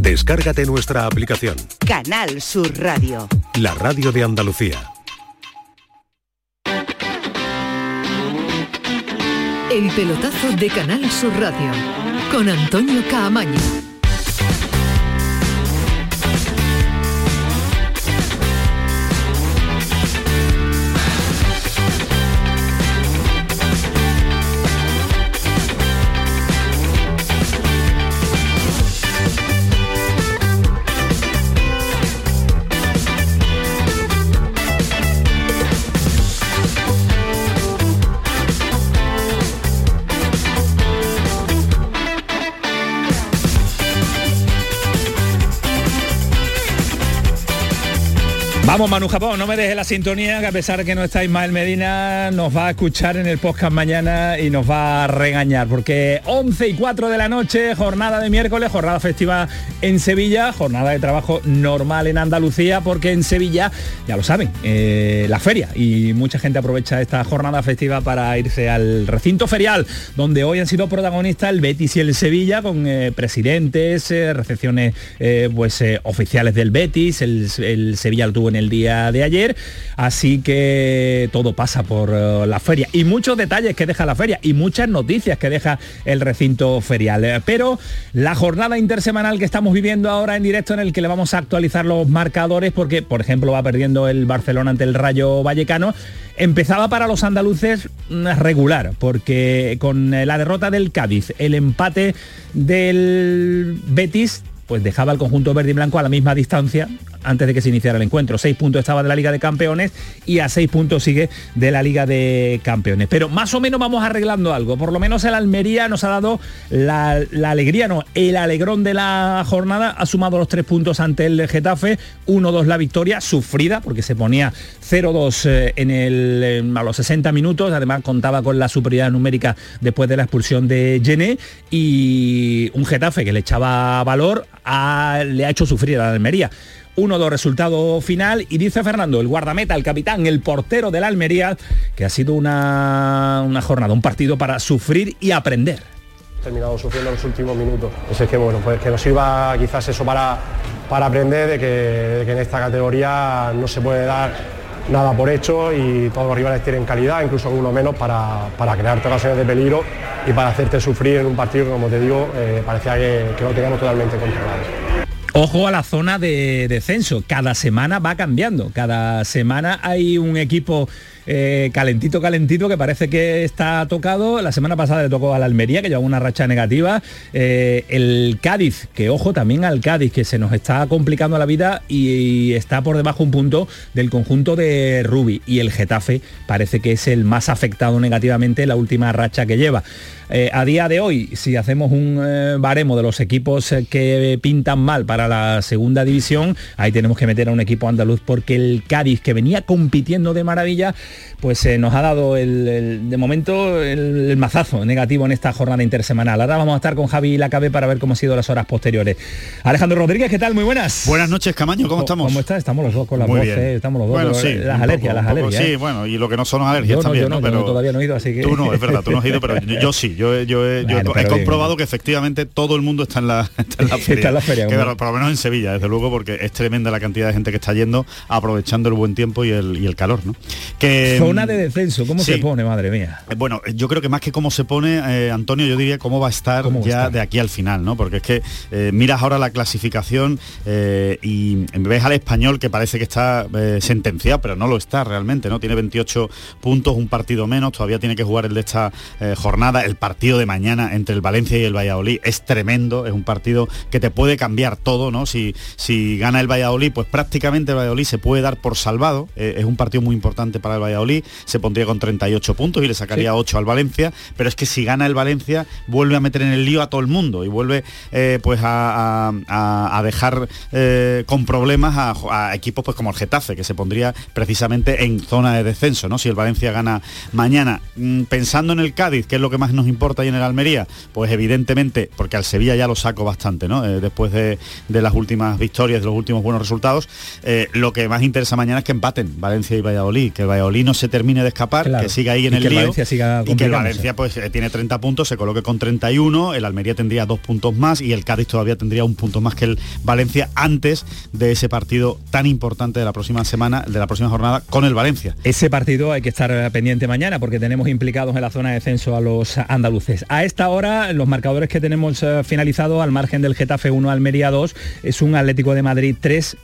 Descárgate nuestra aplicación. Canal Sur Radio. La radio de Andalucía. El pelotazo de Canal Sur Radio con Antonio Caamaño. Vamos Manu Japón, no me deje la sintonía, que a pesar de que no está Ismael Medina, nos va a escuchar en el podcast mañana y nos va a regañar, porque 11 y 4 de la noche, jornada de miércoles, jornada festiva en Sevilla, jornada de trabajo normal en Andalucía, porque en Sevilla, ya lo saben, eh, la feria, y mucha gente aprovecha esta jornada festiva para irse al recinto ferial, donde hoy han sido protagonistas el Betis y el Sevilla, con eh, presidentes, eh, recepciones pues, oficiales del Betis, el, Sevilla lo tuvo en día de ayer, así que todo pasa por eh, la feria y muchos detalles que deja la feria y muchas noticias que deja el recinto ferial. Pero la jornada intersemanal que estamos viviendo ahora en directo en el que le vamos a actualizar los marcadores porque, por ejemplo, va perdiendo el Barcelona ante el Rayo Vallecano, empezaba para los andaluces mm, regular, porque con la derrota del Cádiz, el empate del Betis, pues dejaba el conjunto verde y blanco a la misma distancia antes de que se iniciara el encuentro. Seis puntos estaba de la Liga de Campeones y a seis puntos sigue de la Liga de Campeones. Pero más o menos vamos arreglando algo. Por lo menos el Almería nos ha dado la, alegría, no, el alegrón de la jornada. Ha sumado los tres puntos ante el Getafe. 1-2 la victoria, sufrida, porque se ponía 0-2 eh, en el, a los 60 minutos. Además contaba con la superioridad numérica después de la expulsión de Gené. Y un Getafe que le echaba valor le ha hecho sufrir a la Almería. 1-2 resultado final y dice Fernando, el guardameta, el capitán, el portero de la Almería, que ha sido una, una jornada, un partido para sufrir y aprender. Terminado sufriendo los últimos minutos. es que bueno, pues que nos sirva quizás eso para, para aprender de que, de que en esta categoría no se puede dar nada por hecho y todos los rivales tienen calidad, incluso algunos menos, para, para crearte ocasiones de peligro y para hacerte sufrir en un partido que, como te digo, eh, parecía que, que lo teníamos totalmente controlado. Ojo a la zona de descenso, cada semana va cambiando, cada semana hay un equipo eh, calentito, calentito, que parece que está tocado. La semana pasada le tocó a la Almería, que lleva una racha negativa. Eh, el Cádiz, que ojo también al Cádiz, que se nos está complicando la vida y, está por debajo un punto del conjunto de Rubi. Y el Getafe parece que es el más afectado negativamente la última racha que lleva. Eh, a día de hoy, si hacemos un baremo de los equipos que pintan mal para la segunda división, ahí tenemos que meter a un equipo andaluz porque el Cádiz, que venía compitiendo de maravilla, pues eh, nos ha dado el, de momento el, mazazo negativo en esta jornada intersemanal. Ahora vamos a estar con Javi Lacabe para ver cómo han sido las horas posteriores. Alejandro Rodríguez, ¿qué tal? Muy buenas. Buenas noches, Camaño, ¿cómo estamos? ¿Cómo estás? Estamos los dos con la voz, estamos los dos. Bueno, sí, las alergias, las alergias. Sí, ¿eh? bueno, y lo que no son alergias yo también, no, pero todavía no he ido, así que... Tú no, es verdad, tú no has ido, pero yo, sí, yo, he, comprobado que efectivamente todo el mundo está en la, está en la feria. está en la feria. Que, por lo menos en Sevilla, desde luego, porque es tremenda la cantidad de gente que está yendo, aprovechando el buen tiempo y el, y el calor, ¿no? Que, Zona de descenso, ¿cómo se pone, madre mía? Eh, bueno, yo creo que más que cómo se pone, eh, Antonio, yo diría cómo va a estar ya de aquí al final, ¿no? Porque es que eh, miras ahora la clasificación y ves al español que parece que está sentenciado, pero no lo está realmente, ¿no? Tiene 28 puntos, un partido menos, todavía tiene que jugar el de esta jornada, el partido de mañana entre el Valencia y el Valladolid es tremendo, es un partido que te puede cambiar todo, ¿no? Si, si gana el Valladolid, pues prácticamente el Valladolid se puede dar por salvado, es un partido muy importante para el Valladolid, se pondría con 38 puntos y le sacaría 8 al Valencia, pero es que si gana el Valencia vuelve a meter en el lío a todo el mundo y vuelve eh, pues a, dejar eh, con problemas a, equipos pues como el Getafe, que se pondría precisamente en zona de descenso, ¿no? Si el Valencia gana mañana. Mm, pensando en el Cádiz, que es lo que más nos importa y en el Almería, pues evidentemente, porque al Sevilla ya lo saco bastante, ¿no? Eh, después de, de las últimas victorias, de los últimos buenos resultados. Lo que más interesa mañana es que empaten Valencia y Valladolid, que el Valladolid no se termine de escapar, que siga ahí en el lío y que el Valencia pues eh, tiene 30 puntos, se coloque con 31, el Almería tendría dos puntos más y el Cádiz todavía tendría un punto más que el Valencia antes de ese partido tan importante de la próxima semana, de la próxima jornada con el Valencia. Ese partido hay que estar pendiente mañana porque tenemos implicados en la zona de descenso a los andaluces. A esta hora los marcadores que tenemos eh, finalizado al margen del Getafe 1 Almería 2 es un Atlético de Madrid 3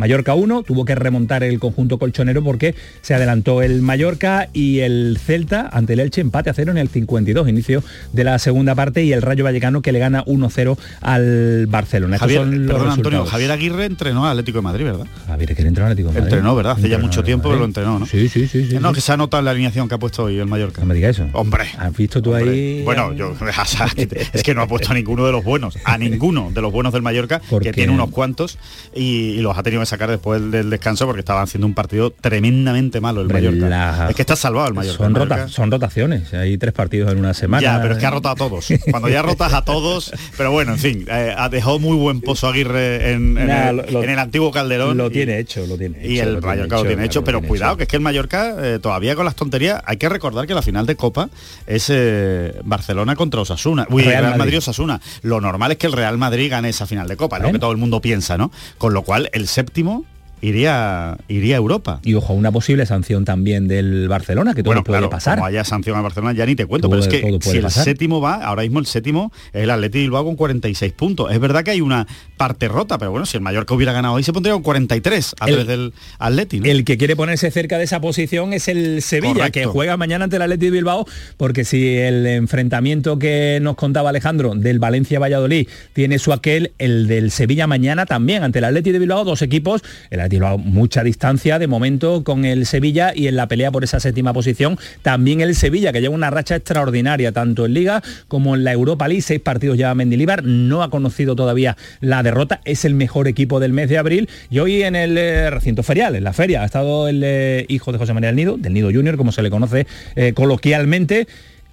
Mallorca 1, tuvo que remontar el conjunto colchonero porque se adelantó el Mallorca y el Celta ante el Elche empate a cero en el 52, inicio de la segunda parte y el Rayo Vallecano que le gana 1-0 al Barcelona. Javier, perdón, Antonio, Javier Aguirre entrenó al Atlético de Madrid, ¿verdad? Javier que entrenó al Atlético de Madrid. Entrenó, ¿verdad? Hace ya mucho tiempo que lo entrenó, ¿no? Sí, sí, sí. no, que se ha notado la alineación que ha puesto hoy el Mallorca. No me digas eso. Hombre. ¿Has visto tú ahí? Bueno, yo es que no ha puesto a ninguno de los buenos, a ninguno de los buenos del Mallorca, que tiene unos cuantos y, y los ha tenido que sacar después del descanso porque estaba haciendo un partido tremendamente malo el Mallorca. Es que está salvado el Mallorca. Son, rotaciones, hay tres partidos en una semana. Ya, pero es que ha rotado a todos. Cuando ya rotas a todos, pero bueno, en fin, eh, ha dejado muy buen pozo Aguirre en, el, antiguo Calderón. Lo tiene hecho, lo tiene Y el Mallorca lo tiene hecho, pero cuidado, que es que el Mallorca eh, todavía con las tonterías, hay que recordar que la final de Copa es eh, Barcelona contra Osasuna. Uy, Real, Madrid. Osasuna. Lo normal es que el Real Madrid gane esa final de Copa, es lo que todo el mundo piensa, ¿no? Con lo cual, el séptimo séptimo iría, iría a Europa. Y ojo, una posible sanción también del Barcelona, que todo puede pasar. Como haya sanción al Barcelona, ya ni te cuento, pero es que si el séptimo va, ahora mismo el séptimo es el Atleti Bilbao con 46 puntos. Es verdad que hay una parte rota, pero bueno, si el Mallorca hubiera ganado ahí se pondría con 43 a través del Atleti. El que quiere ponerse cerca de esa posición es el Sevilla, que juega mañana ante el Atleti Bilbao, porque si el enfrentamiento que nos contaba Alejandro del Valencia-Valladolid tiene su aquel, el del Sevilla mañana también ante el Atleti de Bilbao, dos equipos, el mucha distancia de momento con el Sevilla y en la pelea por esa séptima posición también el Sevilla que lleva una racha extraordinaria tanto en Liga como en la Europa League, seis partidos ya Mendilibar, no ha conocido todavía la derrota, es el mejor equipo del mes de abril y hoy en el eh, recinto ferial, en la feria, ha estado el eh, hijo de José María del Nido, del Nido Junior como se le conoce eh, coloquialmente,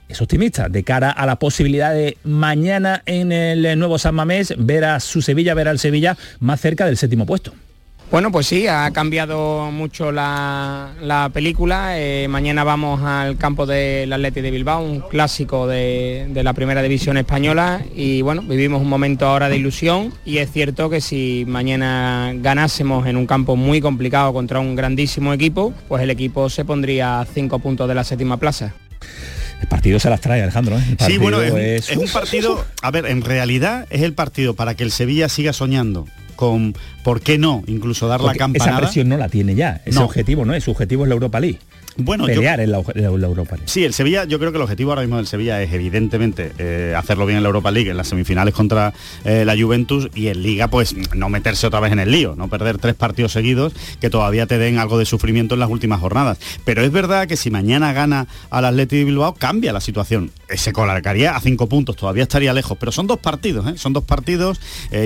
es optimista de cara a la posibilidad de mañana en el nuevo San Mamés ver a su Sevilla, ver al Sevilla más cerca del séptimo puesto. Bueno, pues sí, ha cambiado mucho la, película. Eh, mañana vamos al campo del Atleti de Bilbao, un clásico de, la primera división española. Y bueno, vivimos un momento ahora de ilusión. Y es cierto que si mañana ganásemos en un campo muy complicado contra un grandísimo equipo, pues el equipo se pondría a cinco puntos de la séptima plaza. El partido se las trae, Alejandro. ¿eh? Sí, bueno, es, es un partido, a ver, en realidad es el partido para que el Sevilla siga soñando con, ¿por qué no? Incluso dar la campanada. Esa presión no la tiene ya, ese objetivo no es, su objetivo es la Europa League bueno, pelear en, la, Europa League. Sí, el Sevilla, yo creo que el objetivo ahora mismo del Sevilla es evidentemente eh, hacerlo bien en la Europa League, en las semifinales contra eh, la Juventus y en Liga, pues no meterse otra vez en el lío, no perder tres partidos seguidos que todavía te den algo de sufrimiento en las últimas jornadas. Pero es verdad que si mañana gana al Atleti de Bilbao, cambia la situación. Se colocaría a cinco puntos, todavía estaría lejos, pero son dos partidos, ¿eh? son dos partidos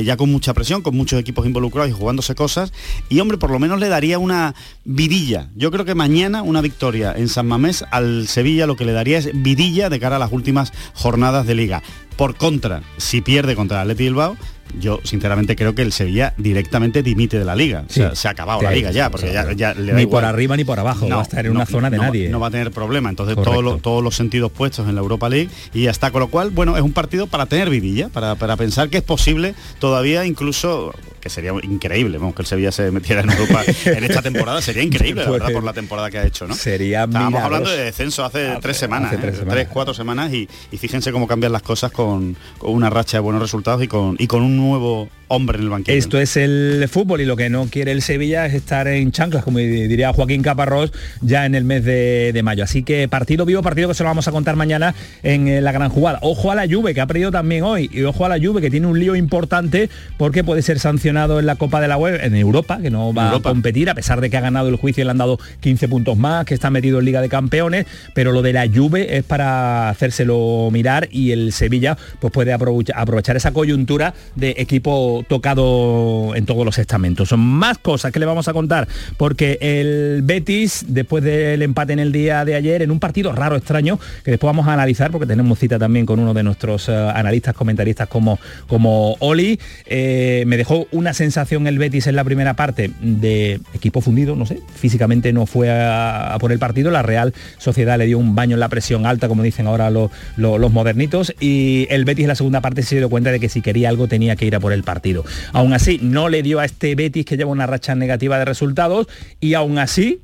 ya con mucha presión, con muchos equipos involucrados y jugándose cosas. Y hombre, por lo menos le daría una vidilla. Yo creo que mañana una victoria en San Mamés al Sevilla lo que le daría es vidilla de cara a las últimas jornadas de liga. Por contra, si pierde contra el Atleti Bilbao, yo sinceramente creo que el Sevilla directamente dimite de la liga. se ha acabado la liga ya, porque ya, Ni por arriba ni por abajo, no, va a estar en una zona de nadie. No va a tener problema. Entonces todos todos los sentidos puestos en la Europa League y ya está. Con lo cual, bueno, es un partido para tener vidilla, para, para pensar que es posible todavía incluso que sería increíble, vamos, que el Sevilla se metiera en Europa en esta temporada, sería increíble, la verdad, por la temporada que ha hecho, ¿no? Sería Estábamos hablando de descenso hace, tres, semanas, hace ¿eh? tres, cuatro semanas, y, fíjense cómo cambian las cosas con, con, una racha de buenos resultados y con, y con un nuevo hombre en el banquillo. Esto es el fútbol y lo que no quiere el Sevilla es estar en chanclas, como diría Joaquín Caparrós, ya en el mes de, mayo. Así que partido vivo, partido que se lo vamos a contar mañana en eh, la gran jugada. Ojo a la Juve, que ha perdido también hoy, y ojo a la Juve, que tiene un lío importante porque puede ser sancionado en la Copa de la Web en Europa, que no va a competir, a pesar de que ha ganado el juicio y le han dado 15 puntos más, que está metido en Liga de Campeones, pero lo de la Juve es para hacérselo mirar y el Sevilla pues puede aprovechar esa coyuntura de equipo tocado, en todos los estamentos. Son más cosas que le vamos a contar, porque el Betis, después del empate en el día de ayer, en un partido raro, extraño, que después vamos a analizar, porque tenemos cita también con uno de nuestros eh, analistas, comentaristas como, como Oli, eh, me dejó una sensación el Betis en la primera parte de equipo fundido, no sé, físicamente no fue a, por el partido, la Real Sociedad le dio un baño en la presión alta, como dicen ahora los, los modernitos, y el Betis en la segunda parte se dio cuenta de que si quería algo tenía que ir a por el partido. Aún así, no le dio a este Betis que lleva una racha negativa de resultados, y aún así,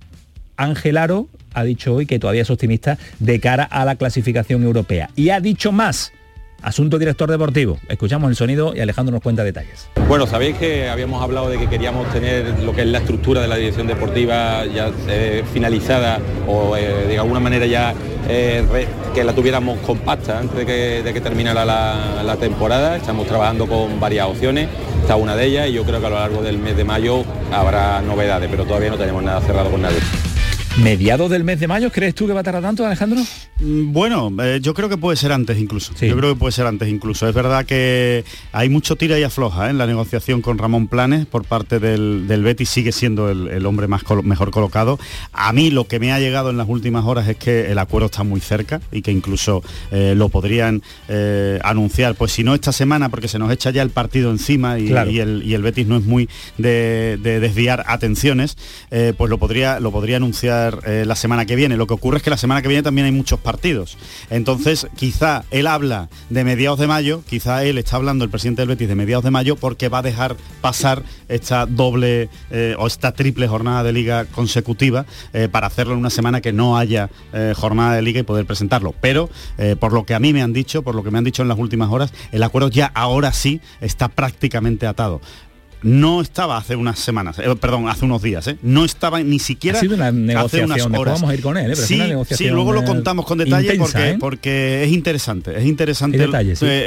Ángel Aro ha dicho hoy que todavía es optimista de cara a la clasificación europea. Y ha dicho más, Asunto director deportivo. Escuchamos el sonido y Alejandro nos cuenta detalles. Bueno, sabéis que habíamos hablado de que queríamos tener lo que es la estructura de la dirección deportiva ya eh, finalizada o eh, de alguna manera ya eh, que la tuviéramos compacta antes de que, de terminara la, la, temporada. Estamos trabajando con varias opciones, está una de ellas y yo creo que a lo largo del mes de mayo habrá novedades, pero todavía no tenemos nada cerrado con nadie. ¿Mediados del mes de mayo crees tú que va a tardar tanto, Alejandro? Mm, bueno, eh, yo creo que puede ser antes incluso. Yo creo que puede ser antes incluso. Es verdad que hay mucho tira y afloja ¿eh? en la negociación con Ramón Planes por parte del, del Betis, sigue siendo el, hombre más mejor colocado. A mí lo que me ha llegado en las últimas horas es que el acuerdo está muy cerca y que incluso eh, lo podrían anunciar, pues si no esta semana, porque se nos echa ya el partido encima y, el, Betis no es muy de, desviar atenciones, pues lo podría, lo podría anunciar eh, la semana que viene. Lo que ocurre es que la semana que viene también hay muchos partidos. Entonces, quizá él habla de mediados de mayo, quizá él está hablando, el presidente del Betis, de mediados de mayo, porque va a dejar pasar esta doble eh, o esta triple jornada de liga consecutiva eh, para hacerlo en una semana que no haya jornada de liga y poder presentarlo. Pero, por lo que a mí me han dicho, por lo que me han dicho en las últimas horas, el acuerdo ya ahora sí está prácticamente atado no estaba hace unas semanas, eh, perdón, hace unos días, ¿eh? no estaba ni siquiera ha sido una negociación, hace unas horas. Vamos a ir con él, ¿eh? sí, sí, luego lo contamos con detalle porque, porque es interesante, es interesante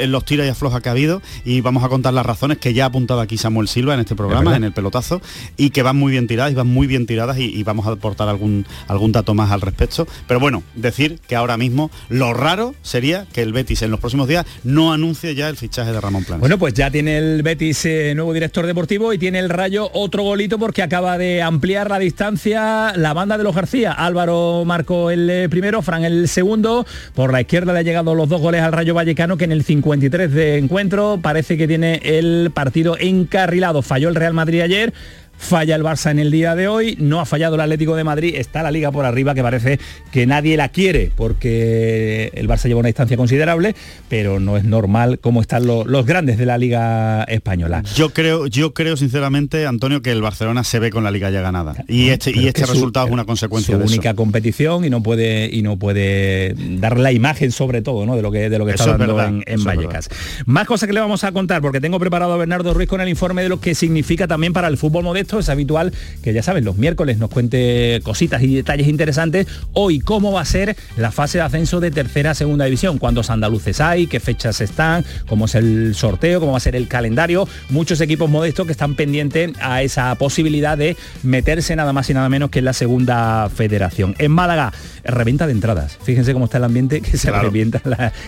los tira y afloja que ha habido y vamos a contar las razones que ya ha apuntado aquí Samuel Silva en este programa, en el pelotazo, y que van muy bien tiradas y van muy bien tiradas y, vamos a aportar algún, algún dato más al respecto. Pero bueno, decir que ahora mismo lo raro sería que el Betis en los próximos días no anuncie ya el fichaje de Ramón Planes. Bueno, pues ya tiene el Betis nuevo director de y tiene el Rayo otro golito porque acaba de ampliar la distancia la banda de los García. Álvaro marcó el eh, primero, Fran el segundo. Por la izquierda le ha llegado los dos goles al Rayo Vallecano que en el 53 de encuentro parece que tiene el partido encarrilado. Falló el Real Madrid ayer falla el Barça en el día de hoy, no ha fallado el Atlético de Madrid, está la liga por arriba que parece que nadie la quiere porque el Barça lleva una distancia considerable, pero no es normal cómo están los grandes de la liga española. Yo creo, yo creo sinceramente, Antonio, que el Barcelona se ve con la liga ya ganada y este, y este resultado es una consecuencia de única competición y no puede y no puede dar la imagen sobre todo ¿no? de lo que de lo que está dando en, Vallecas. Más cosas que le vamos a contar porque tengo preparado a Bernardo Ruiz con el informe de lo que significa también para el fútbol modesto es habitual que ya saben, los miércoles nos cuente cositas y detalles interesantes. Hoy, ¿cómo va a ser la fase de ascenso de tercera a segunda división? ¿Cuántos andaluces hay? ¿Qué fechas están? ¿Cómo es el sorteo? ¿Cómo va a ser el calendario? Muchos equipos modestos que están pendientes a esa posibilidad de meterse nada más y nada menos que en la segunda federación. En Málaga, reventa de entradas. Fíjense cómo está el ambiente, que se revienta,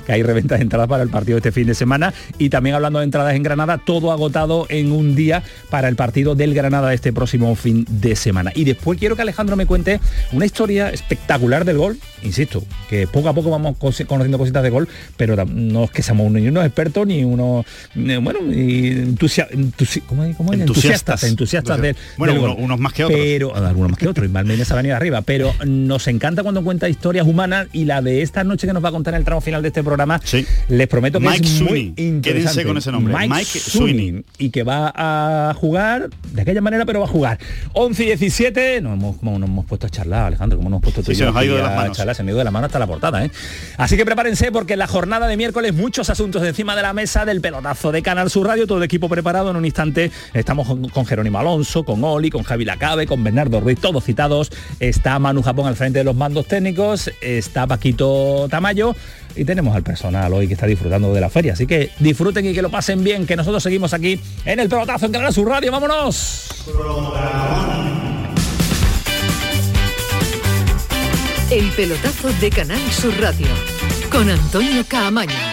que hay reventa de entradas para el partido este fin de semana. Y también hablando de entradas en Granada, todo agotado en un día para el partido del Granada este próximo fin de semana. Y después quiero que Alejandro me cuente una historia espectacular del gol, insisto, que poco a poco vamos conociendo cositas de gol, pero no es que seamos ni unos expertos ni unos, bueno, entusiastas, entusiastas del, bueno, unos más que otros. Pero, algunos más que otros, y Malmenes ha venido arriba, pero nos encanta cuando cuenta historias humanas y la de esta noche que nos va a contar en el tramo final de este programa, les prometo que es muy interesante. con ese nombre, Mike, Sweeney, y que va a jugar de aquella manera pero va a jugar. 11 y 17, nos hemos, como nos hemos puesto a charlar, Alejandro, como nos hemos puesto se nos ha ido de las manos. Charlar, se me ha ido de la mano hasta la portada, ¿eh? Así que prepárense porque en la jornada de miércoles muchos asuntos encima de la mesa del pelotazo de Canal Sur Radio, todo el equipo preparado en un instante. Estamos con, Jerónimo Alonso, con Oli, con Javi Lacabe, con Bernardo Ruiz, todos citados. Está Manu Japón al frente de los mandos técnicos, está Paquito Tamayo y tenemos al personal hoy que está disfrutando de la feria. Así que disfruten y que lo pasen bien, que nosotros seguimos aquí en el pelotazo en Canal Sur Radio. ¡Vámonos! El pelotazo de Canal Sur Radio con Antonio Caamaño.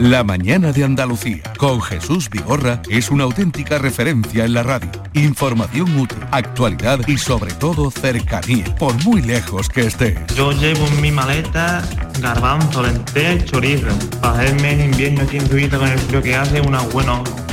La mañana de Andalucía con Jesús Vigorra es una auténtica referencia en la radio. Información útil, actualidad y sobre todo cercanía, por muy lejos que estés. Yo llevo en mi maleta garbanzo, lenteja y chorizo. Para hacerme en invierno aquí en con el frío que hace, unas buenas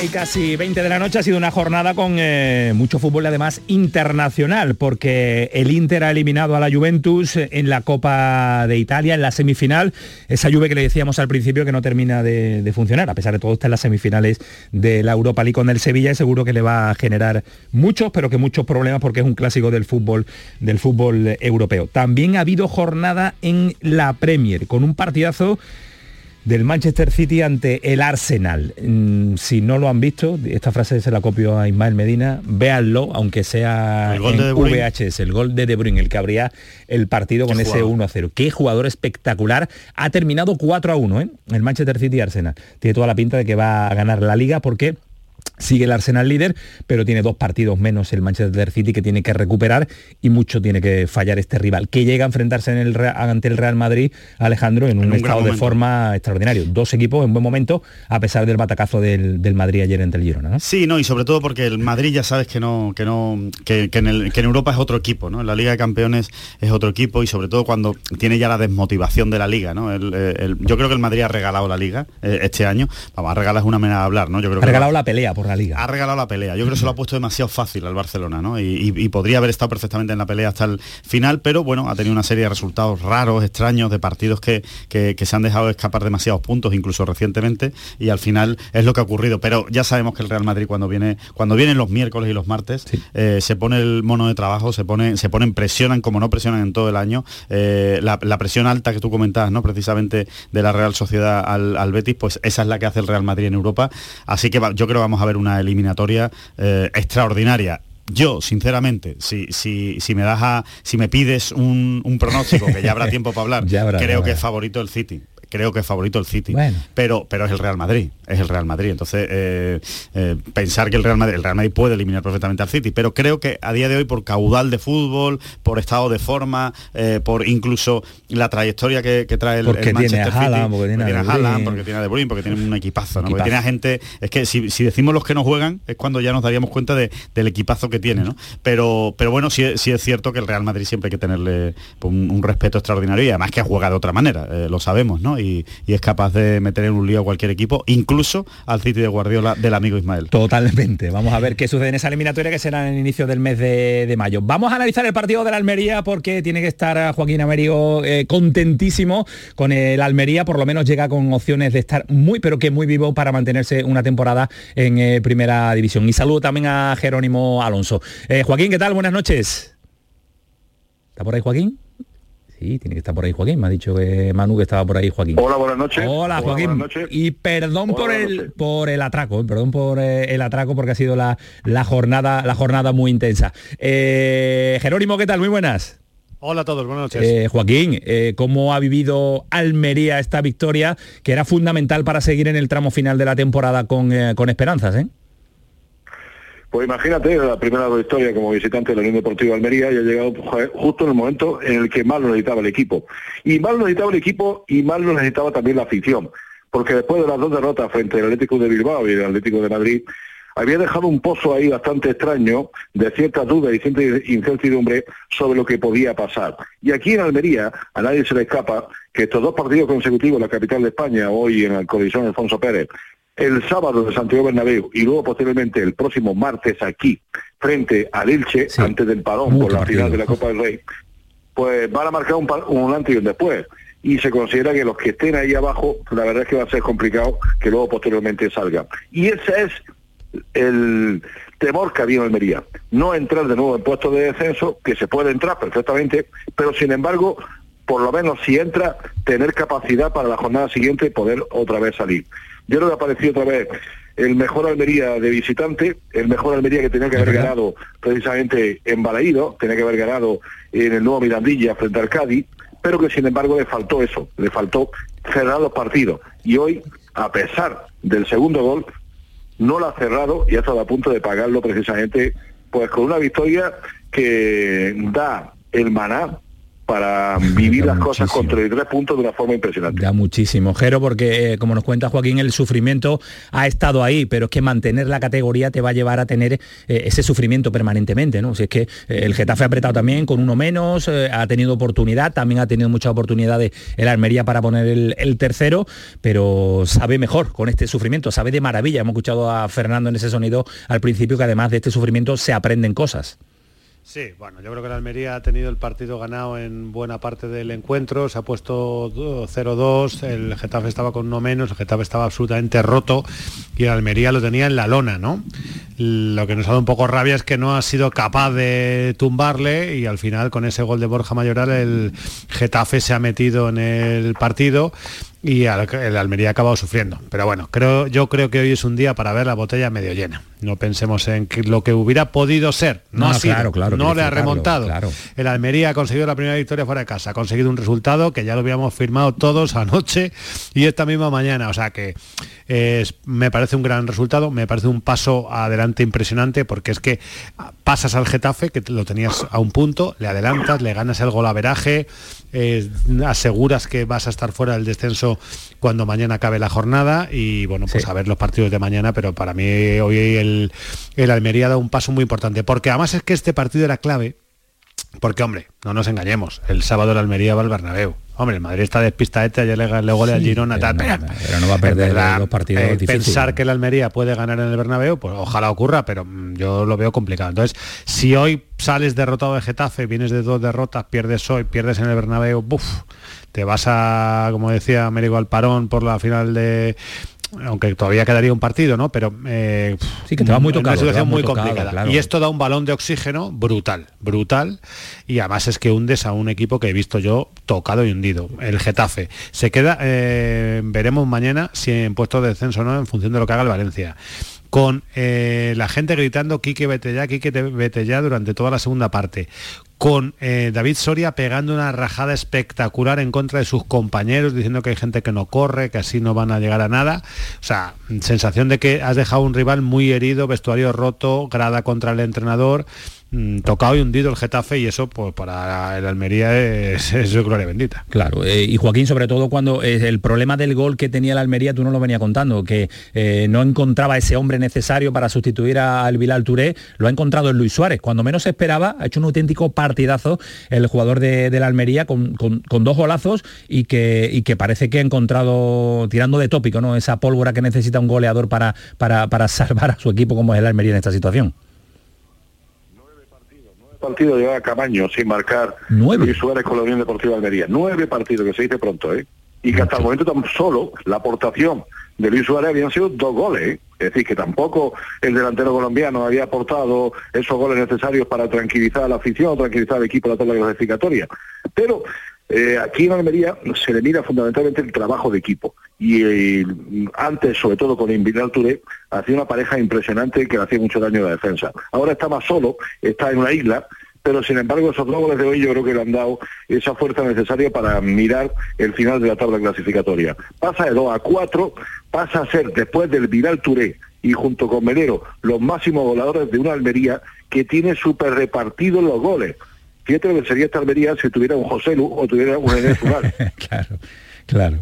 11 y casi 20 de la noche ha sido una jornada con eh, mucho fútbol además internacional porque el Inter ha eliminado a la Juventus en la Copa de Italia en la semifinal, esa lluvia que le decíamos al principio que no termina de, de funcionar, a pesar de todo está en las semifinales de la Europa League con el Sevilla y seguro que le va a generar muchos, pero que muchos problemas porque es un clásico del fútbol del fútbol europeo. También ha habido jornada en la Premier con un partidazo del Manchester City ante el Arsenal. Mm, si no lo han visto, esta frase se la copio a Ismael Medina, véanlo, aunque sea El gol en de. VHS, el gol de De Bruyne, el que abría el partido con ese jugador. 1 a 0. Qué jugador espectacular. Ha terminado 4 a 1, ¿eh? El Manchester City Arsenal. Tiene toda la pinta de que va a ganar la liga porque Sigue el Arsenal líder, pero tiene dos partidos menos el Manchester City que tiene que recuperar y mucho tiene que fallar este rival, que llega a enfrentarse en el, ante el Real Madrid, Alejandro, en un, estado de forma extraordinario. Dos equipos en buen momento, a pesar del batacazo del, del Madrid ayer ante el Girona. ¿no? Sí, no, y sobre todo porque el Madrid ya sabes que no, que no, que, que en el- que en Europa es otro equipo, ¿no? En la Liga de Campeones es otro equipo y sobre todo cuando tiene ya la desmotivación de la liga, ¿no? El- eh, el- yo creo que el Madrid ha regalado la liga eh, este año. Vamos, a regalar es una manera de hablar, ¿no? Yo creo Ha que regalado la pelea por la liga. ha regalado la pelea. Yo creo que se lo ha puesto demasiado fácil al Barcelona, ¿no? Y, y- y podría haber estado perfectamente en la pelea hasta el final, pero bueno, ha tenido una serie de resultados raros, extraños, de partidos que, que- que se han dejado escapar demasiados puntos, incluso recientemente, y al final es lo que ha ocurrido. Pero ya sabemos que el Real Madrid cuando viene, cuando vienen los miércoles y los martes, eh, se pone el mono de trabajo, se pone, se ponen, presionan como no presionan en todo el año. Eh, la, la presión alta que tú comentabas, ¿no? Precisamente de la Real Sociedad al, al Betis, pues esa es la que hace el Real Madrid en Europa. Así que va- yo creo que vamos a ver una eliminatoria eh, extraordinaria. Yo, sinceramente, si, si, si me das a, si me pides un, un pronóstico, que ya habrá tiempo para hablar, Ya habrá, ya creo habrá. que es favorito el City. Creo que es favorito el City. Bueno. Pero, pero es el Real Madrid. Es el Real Madrid. Entonces, eh, eh, pensar que el Real Madrid, el Real Madrid puede eliminar perfectamente al City. Pero creo que a día de hoy, por caudal de fútbol, por estado de forma, eh, por incluso la trayectoria que, que trae el, Porque el tiene Manchester a Haaland, City, porque tiene a Bruyne. porque tiene a De Bruyne, porque tiene un equipazo, ¿no? Porque tiene a gente. Es que si, si decimos los que no juegan, es cuando ya nos daríamos cuenta de- del equipazo que tiene, ¿no? Pero, pero bueno, sí, sí es cierto que el Real Madrid siempre hay que tenerle un, un respeto extraordinario y además que juega de otra manera, lo sabemos, ¿no? Y, es capaz de meter en un lío a cualquier equipo, incluso al City de Guardiola del amigo Ismael. Totalmente. Vamos a ver qué sucede en esa eliminatoria que será en el inicio del mes de, mayo. Vamos a analizar el partido de la Almería porque tiene que estar Joaquín Amerigo eh, contentísimo con el Almería. Por lo menos llega con opciones de estar muy, pero que muy vivo para mantenerse una temporada en eh, primera división. Y saludo también a Jerónimo Alonso. Eh, Joaquín, ¿qué tal? Buenas noches. ¿Está por ahí Joaquín? Sí, tiene que estar por ahí Joaquín. Me ha dicho que Manu que estaba por ahí Joaquín. Hola, buenas noches. Hola, Joaquín. Y perdón por el por el atraco, perdón por eh, el atraco porque ha sido la, la jornada la jornada muy intensa. Eh, Jerónimo, ¿qué tal? Muy buenas. Hola a todos, buenas noches. Eh, Joaquín, ¿cómo ha vivido Almería esta victoria que era fundamental para seguir en el tramo final de la temporada con, con esperanzas? ¿eh? Pues imagínate, la primera victoria como visitante de la Unión Deportiva de Almería y ha llegado justo en el momento en el que más lo necesitaba el equipo. Y más lo necesitaba el equipo y más lo necesitaba también la afición. Porque después de las dos derrotas frente al Atlético de Bilbao y el Atlético de Madrid, había dejado un pozo ahí bastante extraño de ciertas dudas y cierta incertidumbre sobre lo que podía pasar. Y aquí en Almería a nadie se le escapa que estos dos partidos consecutivos la capital de España, hoy en el Colisión Alfonso Pérez el sábado de Santiago Bernabéu y luego posteriormente el próximo martes aquí, frente al Elche, antes del parón por la final de la Copa del Rey, pues van a marcar un, un antes y un después. Y se considera que los que estén ahí abajo, la verdad es que va a ser complicado que luego posteriormente salgan. Y ese es el temor que había en Almería. No entrar de nuevo en puestos de descenso, que se puede entrar perfectamente, pero sin embargo, por lo menos si entra, tener capacidad para la jornada siguiente poder otra vez salir. Yo creo que apareció otra vez el mejor Almería de visitante, el mejor Almería que tenía que haber ganado precisamente en Balaído, tenía que haber ganado en el nuevo Mirandilla frente al Cádiz, pero que sin embargo le faltó eso, le faltó cerrar los partidos. Y hoy, a pesar del segundo gol, no lo ha cerrado y ha estado a punto de pagarlo precisamente pues con una victoria que da el maná para vivir las cosas con 33 puntos de una forma impresionante. Da muchísimo, Jero, porque eh, como nos cuenta Joaquín, el sufrimiento ha estado ahí, pero es que mantener la categoría te va a llevar a tener eh, ese sufrimiento permanentemente, ¿no? Si es que eh, el Getafe ha apretado también con uno menos, ha tenido oportunidad, también ha tenido muchas oportunidades el Almería para poner el, el, tercero, pero sabe mejor con este sufrimiento, sabe de maravilla. Hemos escuchado a Fernando en ese sonido al principio que además de este sufrimiento se aprenden cosas. Sí, bueno, yo creo que la Almería ha tenido el partido ganado en buena parte del encuentro, se ha puesto 0-2, el Getafe estaba con uno menos, el Getafe estaba absolutamente roto y el Almería lo tenía en la lona, ¿no? Lo que nos ha dado un poco rabia es que no ha sido capaz de tumbarle y al final con ese gol de Borja Mayoral el Getafe se ha metido en el partido y el Almería ha acabado sufriendo. Pero bueno, creo, yo creo que hoy es un día para ver la botella medio llena. No pensemos en lo que hubiera podido ser. No, claro, claro, no le ha remontado. El Almería ha conseguido la primera victoria fuera de casa, ha conseguido un resultado que ya lo habíamos firmado todos anoche y esta misma mañana. O sea que me parece un gran resultado, me parece un paso adelante impresionante porque es que pasas al Getafe, que lo tenías a un punto, le adelantas, le ganas el golaveraje, eh, aseguras que vas a estar fuera del descenso cuando mañana acabe la jornada y bueno, pues a ver los partidos de mañana, pero para mí hoy el, el Almería da un paso muy importante, porque además es que este partido era clave, porque hombre, no nos engañemos, el sábado el Almería va al Bernabéu. Hombre, el Madrid está despista este, ayer le, le gole al Girona, pero, no, va a perder los partidos eh, Pensar que el Almería puede ganar en el Bernabéu, pues ojalá ocurra, pero mm, yo lo veo complicado. Entonces, si hoy sales derrotado de Getafe, vienes de dos derrotas, pierdes hoy, pierdes en el Bernabéu, buf, te vas a, como decía Américo Alparón, por la final de, aunque todavía quedaría un partido, ¿no? Pero eh, sí que te va muy tocado, una situación muy, complicada. Y esto da un balón de oxígeno brutal, brutal. Y además es que hundes a un equipo que he visto yo tocado y hundido, el Getafe. Se queda, eh, veremos mañana si en puesto de descenso no, en función de lo que haga el Valencia con eh, la gente gritando Quique vete ya, Quique vete ya durante toda la segunda parte, con eh, David Soria pegando una rajada espectacular en contra de sus compañeros, diciendo que hay gente que no corre, que así no van a llegar a nada. O sea, sensación de que has dejado un rival muy herido, vestuario roto, grada contra el entrenador Mm, tocado y hundido el Getafe y eso pues para el Almería es, gloria bendita. Claro, eh, y Joaquín sobre todo cuando eh, el problema del gol que tenía el Almería tú no lo venía contando, que no encontraba ese hombre necesario para sustituir al Bilal Touré, lo ha encontrado en Luis Suárez, cuando menos se esperaba, ha hecho un auténtico partidazo el jugador de, la Almería con, dos golazos y que, y que parece que ha encontrado, tirando de tópico, ¿no? esa pólvora que necesita un goleador para, para, para salvar a su equipo como es el Almería en esta situación partidos lleva Camaño sin marcar ¿Nueve? Luis Suárez con la Unión Deportiva de Almería. Nueve partidos, que se dice pronto, ¿eh? Y que hasta el momento tan solo la aportación de Luis Suárez habían sido dos goles, ¿eh? Es decir, que tampoco el delantero colombiano había aportado esos goles necesarios para tranquilizar a la afición, tranquilizar al equipo de la tabla clasificatoria. Pero Eh, aquí en Almería se le mira fundamentalmente el trabajo de equipo y eh, antes, sobre todo con Invital Touré, hacía una pareja impresionante que le hacía mucho daño a la defensa. Ahora está más solo, está en una isla, pero sin embargo esos dos goles de hoy yo creo que le han dado esa fuerza necesaria para mirar el final de la tabla clasificatoria. Pasa de 2 a 4, pasa a ser después del Vidal Touré y junto con Melero los máximos voladores de una Almería que tiene súper repartidos los goles. Fíjate lo que sería esta Almería si tuviera un José Lu o tuviera un Enes claro. Claro.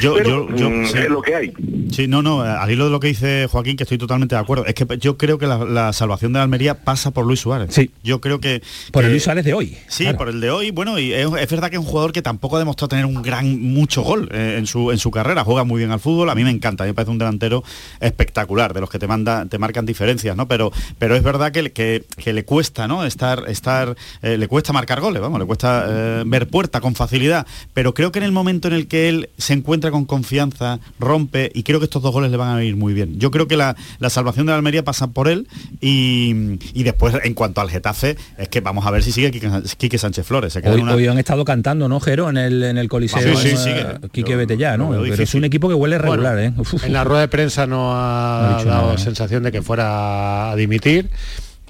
Yo, Pero, yo, yo- mm, sí. es lo que hay. Sí, no, no, al hilo de lo que dice Joaquín, que estoy totalmente de acuerdo. Es que yo creo que la, la salvación de la Almería pasa por Luis Suárez. Sí. Yo creo que... Por el Luis Suárez de hoy. Sí, claro. por el de hoy, bueno, y es, es verdad que es un jugador que tampoco ha demostrado tener un gran, mucho gol eh, en, su, en su carrera, juega muy bien al fútbol, a mí me encanta, a mí me parece un delantero espectacular, de los que te manda, te marcan diferencias, ¿no? Pero, pero es verdad que, que, que le cuesta, ¿no? Estar, estar, eh, le cuesta marcar goles, vamos, le cuesta eh, ver puerta con facilidad, pero creo que en el momento en el que él se encuentra con confianza, rompe, y creo que estos dos goles le van a ir muy bien. Yo creo que la, la salvación de la Almería pasa por él y, y después, en cuanto al Getafe, es que vamos a ver si sigue Quique, Quique Sánchez Flores. Se queda Hoy, en una- hoy han estado cantando, ¿no, Jero? En el, en el Coliseo. Sí, sí, eh, sigue. Quique ¿no? Pero es un equipo que huele regular, ¿eh? Uf, En la rueda de prensa no ha, No ha dicho dado nada, ¿eh? sensación de que fuera a dimitir.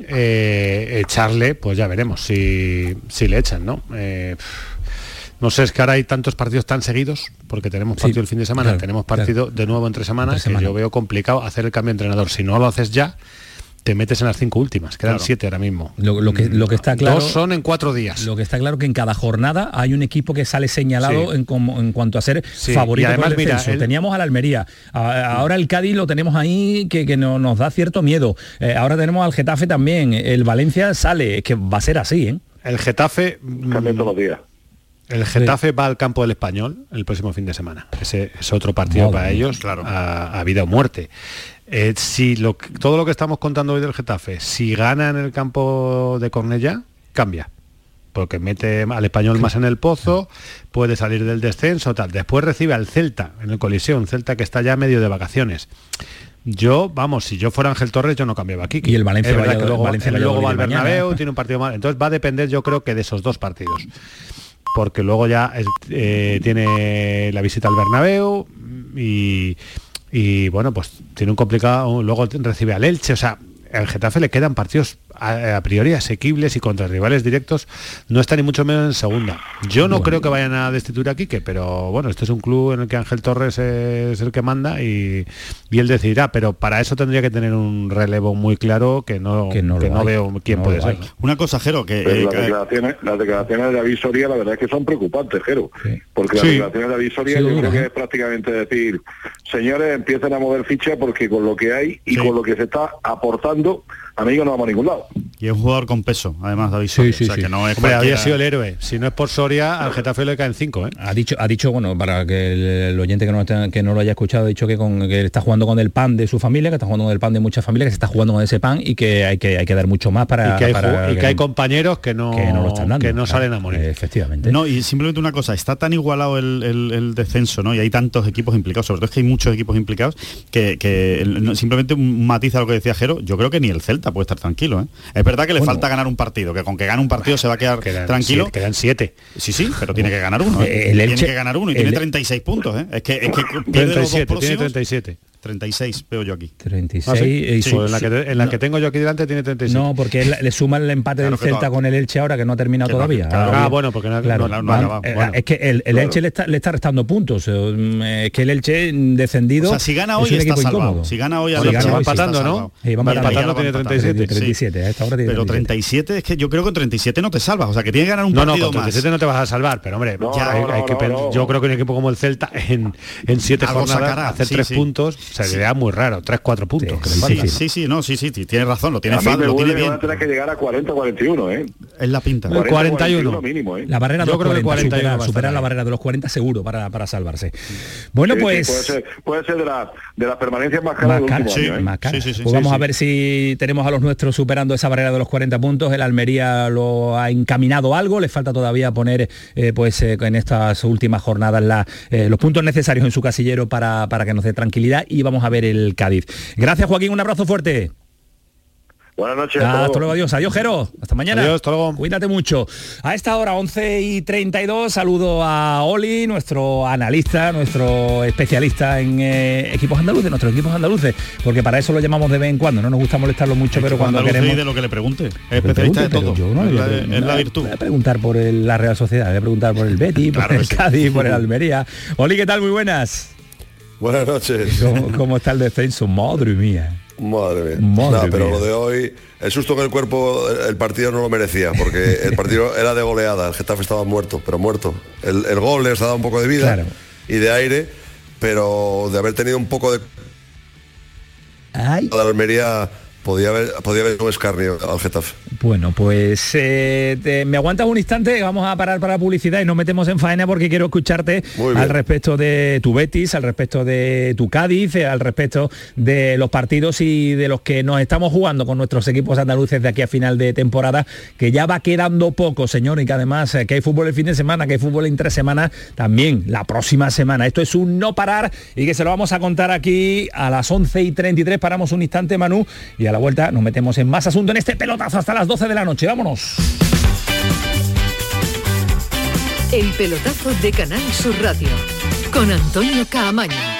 Eh, echarle, pues ya veremos si, si le echan, ¿no? Eh, no sé, es que ahora hay tantos partidos tan seguidos, porque tenemos Sí, partido el fin de semana, claro, tenemos partido de nuevo entre semanas, Entre que semana. yo veo complicado hacer el cambio de entrenador. Si no lo haces ya, te metes en las cinco últimas, quedan Claro. siete ahora mismo. Lo, lo que, lo que está claro... Dos son en cuatro días. Lo que está claro que en cada jornada hay un equipo que sale señalado Sí. en, como- en cuanto a ser Sí, favorito y además, mira, el- Teníamos al Almería, a- ahora el Cádiz lo tenemos ahí que, que no- nos da cierto miedo. Eh, ahora tenemos al Getafe también, el Valencia sale, es que va a ser así, ¿eh? El Getafe... mm, Cambian todos los días. El Getafe va al campo del Español el próximo fin de semana. Ese es otro partido Madre para mía, ellos, a, a vida o muerte. Eh, si lo, que- todo lo que estamos contando hoy del Getafe, si gana en el campo de Cornella, cambia. Porque mete al español más en el pozo, puede salir del descenso, tal. Después recibe al Celta en el Coliseo, un Celta que está ya medio de vacaciones. Yo, vamos, si yo fuera Ángel Torres, yo no cambiaba aquí. Y el Valencia Es verdad que luego, Valencia luego va al mañana, Bernabéu, ¿eh? tiene un partido mal. Entonces va a depender, yo creo que de esos dos partidos porque luego ya eh, tiene la visita al Bernabéu y, bueno, pues tiene un complicado, luego recibe al Elche, o sea, al Getafe le quedan partidos a, a priori asequibles y contra rivales directos no está ni mucho menos en segunda. Yo no creo que vayan a destituir a Quique, pero bueno, este es un club en el que Ángel Torres es el que manda y, y él decidirá, pero para eso tendría que tener un relevo muy claro que no, Que no veo quién No puede ser. Una cosa, Jero, que... Pero eh, las, que- declaraciones, las declaraciones de David Soria la verdad es que son preocupantes, Jero. Porque las Sí. declaraciones de David Soria Sí, yo creo que ¿eh? es prácticamente decir, señores, empiecen a mover fichas porque con lo que hay y Sí. con lo que se está aportando, amigos, no vamos a ningún lado. y es un jugador con peso, además, David Soria. sí, o sea, sí. que no es Hombre, había sido el héroe. Si no es por Soria, al Getafe le caen cinco, ¿eh? Ha dicho, ha dicho, bueno, para que el, el oyente que no, esté- que no lo haya escuchado, ha dicho que, con, que está jugando con el pan de su familia, que está jugando con el pan de muchas familias, que se está jugando con ese pan y que hay que, hay que dar mucho más para... y que hay, para y que hay compañeros que no, que no lo están dando. que no claro. salen a morir. Efectivamente. No, y simplemente una cosa, está tan igualado el, el- el descenso, ¿no? Y hay tantos equipos implicados, sobre todo es que hay muchos equipos implicados, que, simplemente un matiz a lo que decía Jero, yo creo que ni el Celta puede estar tranquilo, ¿eh? Es verdad que le Bueno. falta ganar un partido, que con que gane un partido se va a quedar Quedan tranquilo. siete- quedan siete. Sí, sí, pero tiene que ganar uno. ¿eh? Tiene que ganar uno y el- tiene 36 puntos, ¿eh? Es que, es que pierde los dos 37, tiene próximos. 37. 36 veo yo aquí. 36 Ah, sí. y Sí, su- en la, que, en la no, que tengo yo aquí delante tiene 37. no, porque él- le suma el empate Claro del Celta no. con el Elche ahora que no ha terminado Que no, todavía. claro. Ahora Ah, bueno, porque no, Claro, no- no ha van- acabado. eh, Bueno. es que el, el Elche le está, le está restando puntos. eh, mm, Es que el Elche mm, descendido. O sea, si gana es hoy un está equipo salvado. incómodo. Si gana hoy Si al gana hoy, va sí, empatando, está ¿no? Sí, va empatando. Tiene va empatando. 37. 37, a esta hora tiene Pero 37. 37 es que yo creo que con 37 no te salvas, o sea que tiene que ganar un No, no, partido con más. 37 no te vas a salvar, pero hombre, No, ya hay- no, hay que no, pen- no. yo creo que un equipo como el Celta en, en siete Algo jornadas sacará, hacer sí, tres sí. puntos sería muy raro, tres, cuatro puntos. que Sí, faltan. sí, sí, no, sí, sí, sí, tienes razón, lo tiene a mí fácil, lo tiene que bien. van a tener que llegar a 40 41, ¿eh? Es la pinta. 40, 41 mínimo, ¿eh? La barrera de Yo los creo que 40, 41 superar, va a estar superar la barrera de los 40 seguro para, para salvarse. Bueno, Sí, sí, pues... puede, ser, puede ser de, la, de las permanencias más caras Más del último sí, año, ¿eh? más cara. Sí, sí, sí, Pues sí, vamos a sí. ver si tenemos a los nuestros superando esa barrera de los 40 puntos. El Almería lo ha encaminado algo, le falta todavía poner eh, pues eh, en estas últimas jornadas la, eh, los puntos necesarios en su casillero para, para que nos dé tranquilidad y vamos a ver el Cádiz. Gracias Joaquín, un abrazo fuerte. Buenas noches. hasta, luego. adiós. Adiós, Jero. Hasta mañana. Adiós, hasta luego. Cuídate mucho. A esta hora, 11 y 32, saludo a Oli, nuestro analista, nuestro especialista en eh, equipos andaluces, nuestros equipos andaluces, porque para eso lo llamamos de vez en cuando. No nos gusta molestarlo mucho, pero cuando queremos... de lo que le pregunte. Es especialista de todo. Yo no, es, la, es la virtud. Voy a preguntar por el, la Real Sociedad, voy a preguntar por el Betty, por el Cádiz, por el Almería. Oli, ¿qué tal? Muy buenas. Buenas noches. ¿Cómo, cómo está el descenso? Madre mía. Madre mía. Madre No, pero mía. lo de hoy, el susto en el cuerpo, el partido no lo merecía, porque el partido era de goleada, el Getafe estaba muerto, pero muerto. El, el gol les ha dado un poco de vida Claro. y de aire, pero de haber tenido un poco de... Ay. La Almería podía haber, podía haber un escarnio al Getafe. Bueno, pues eh, te- me aguantas un instante, vamos a parar para la publicidad y nos metemos en faena porque quiero escucharte al respecto de tu Betis, al respecto de tu Cádiz, eh, al respecto de los partidos y de los que nos estamos jugando con nuestros equipos andaluces de aquí a final de temporada, que ya va quedando poco, señor, y que además eh, que hay fútbol el fin de semana, que hay fútbol en tres semanas, también la próxima semana. Esto es un no parar y que se lo vamos a contar aquí a las 11 y 33, paramos un instante, Manu, y a la vuelta nos metemos en más asunto en este pelotazo hasta las 12 de la noche. Vámonos. El pelotazo de Canal Sur Radio con Antonio Caamaño.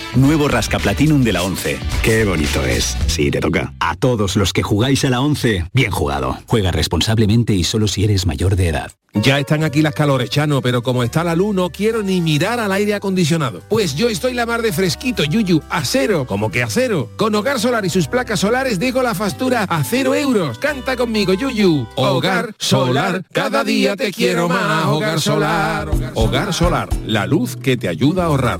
Nuevo Rasca Platinum de la 11. Qué bonito es. Sí, te toca. A todos los que jugáis a la 11, bien jugado. Juega responsablemente y solo si eres mayor de edad. Ya están aquí las calores, Chano, pero como está la luz no quiero ni mirar al aire acondicionado. Pues yo estoy la mar de fresquito, Yuyu, a cero, como que a cero. Con Hogar Solar y sus placas solares dejo la factura a cero euros. Canta conmigo, Yuyu. Hogar Solar, cada día te quiero más. Hogar Solar. Hogar Solar, la luz que te ayuda a ahorrar.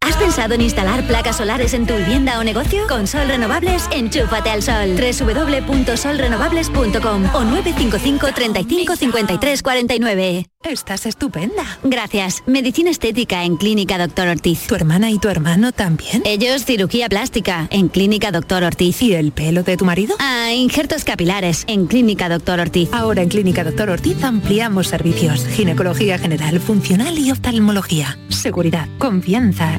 ¿Has pensado en instalar placas solares en tu vivienda o negocio? Con Sol Renovables, enchúfate al sol. www.solrenovables.com o 955 35 53 49. Estás estupenda. Gracias. Medicina estética en Clínica Doctor Ortiz. ¿Tu hermana y tu hermano también? Ellos cirugía plástica en Clínica Doctor Ortiz. ¿Y el pelo de tu marido? Ah, injertos capilares en Clínica Doctor Ortiz. Ahora en Clínica Doctor Ortiz ampliamos servicios. Ginecología general, funcional y oftalmología. Seguridad, confianza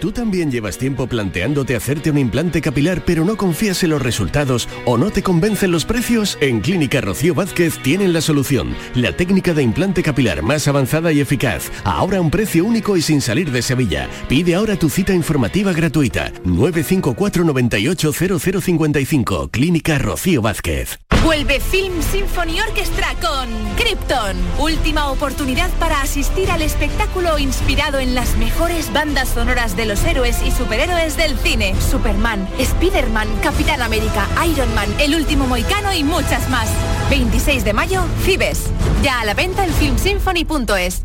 ¿Tú también llevas tiempo planteándote hacerte un implante capilar pero no confías en los resultados o no te convencen los precios? En Clínica Rocío Vázquez tienen la solución. La técnica de implante capilar más avanzada y eficaz. Ahora a un precio único y sin salir de Sevilla. Pide ahora tu cita informativa gratuita. 954 98 0055. Clínica Rocío Vázquez. Vuelve Film Symphony Orchestra con Krypton. Última oportunidad para asistir al espectáculo inspirado en las mejores bandas sonoras de los héroes y superhéroes del cine. Superman, Spider-Man, Capitán América, Iron Man, El Último Moicano y muchas más. 26 de mayo, Fibes. Ya a la venta en filmsymphony.es.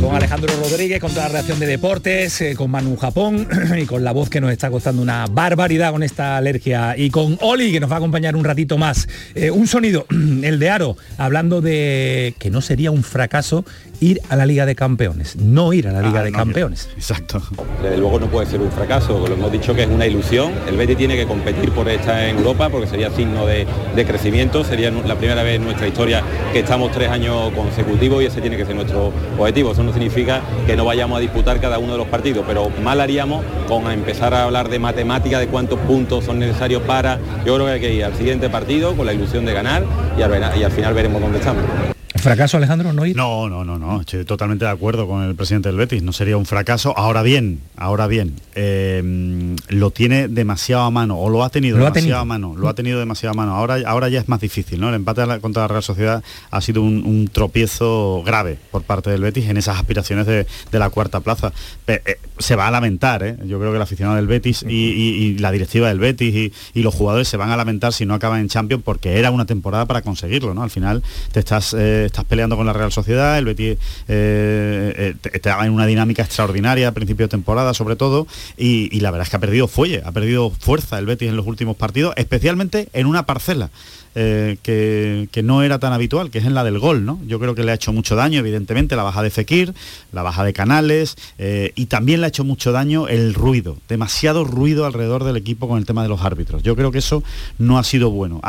con Alejandro Rodríguez, con toda la reacción de deportes, eh, con Manu Japón y con la voz que nos está costando una barbaridad con esta alergia y con Oli que nos va a acompañar un ratito más. Eh, un sonido, el de Aro, hablando de que no sería un fracaso ir a la Liga de Campeones, no ir a la Liga Ah, de no, Campeones. Exacto. Desde luego no puede ser un fracaso, lo hemos dicho que es una ilusión. El Betis tiene que competir por estar en Europa porque sería signo de, de crecimiento, sería la primera vez en nuestra historia que estamos tres años consecutivos y ese tiene que ser nuestro objetivo. Eso no significa que no vayamos a disputar cada uno de los partidos, pero mal haríamos con empezar a hablar de matemática, de cuántos puntos son necesarios para... Yo creo que hay que ir al siguiente partido con la ilusión de ganar y al, y al final veremos dónde estamos. ¿Fracaso, Alejandro, no ir? No, no, no, no. Estoy totalmente de acuerdo con el presidente del Betis. No sería un fracaso. Ahora bien, ahora bien, eh, lo tiene demasiado a mano, o lo ha tenido Lo ha demasiado tenido. a mano, lo ha tenido demasiado a mano. Ahora, ahora ya es más difícil, ¿no? El empate la- contra la Real Sociedad ha sido un, un tropiezo grave por parte del Betis en esas aspiraciones de, de la cuarta plaza. Eh, se va a lamentar, ¿eh? Yo creo que el aficionado del Betis y, y- y la directiva del Betis y, y los jugadores se van a lamentar si no acaban en Champions porque era una temporada para conseguirlo, ¿no? Al final te estás, eh, estás peleando con la Real Sociedad, el Betis eh, eh, te- estaba en una dinámica extraordinaria a principio de temporada sobre todo y, la verdad es que ha perdido fuelle, ha perdido fuerza el Betis en los últimos partidos, especialmente en una parcela. eh, que, no era tan habitual, que es en la del gol, ¿no? Yo creo que le ha hecho mucho daño, evidentemente, la baja de Fekir, la baja de Canales, eh, y también le ha hecho mucho daño el ruido, demasiado ruido alrededor del equipo con el tema de los árbitros. Yo creo que eso no ha sido bueno.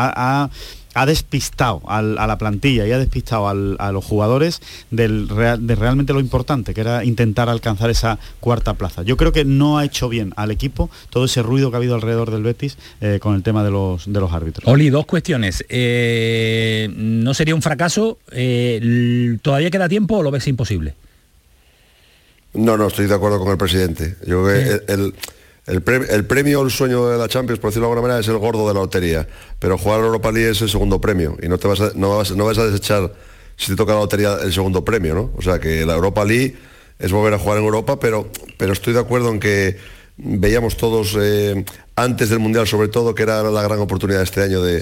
Ha despistado al- a la plantilla y ha despistado al- a los jugadores del real- de realmente lo importante, que era intentar alcanzar esa cuarta plaza. Yo creo que no ha hecho bien al equipo todo ese ruido que ha habido alrededor del Betis eh, con el tema de los, de los árbitros. Oli, dos cuestiones. Eh, ¿No sería un fracaso? Eh, ¿Todavía queda tiempo o lo ves imposible? No, no, estoy de acuerdo con el presidente. Yo creo que el, el- el pre- el premio al sueño de la Champions, por decirlo de alguna manera, es el gordo de la lotería. Pero jugar a la Europa League es el segundo premio. Y no te vas a, no vas, no vas a desechar, si te toca la lotería, el segundo premio, ¿no? O sea que la Europa League es volver a jugar en Europa, pero, pero estoy de acuerdo en que veíamos todos eh, antes del Mundial sobre todo que era la gran oportunidad este año de,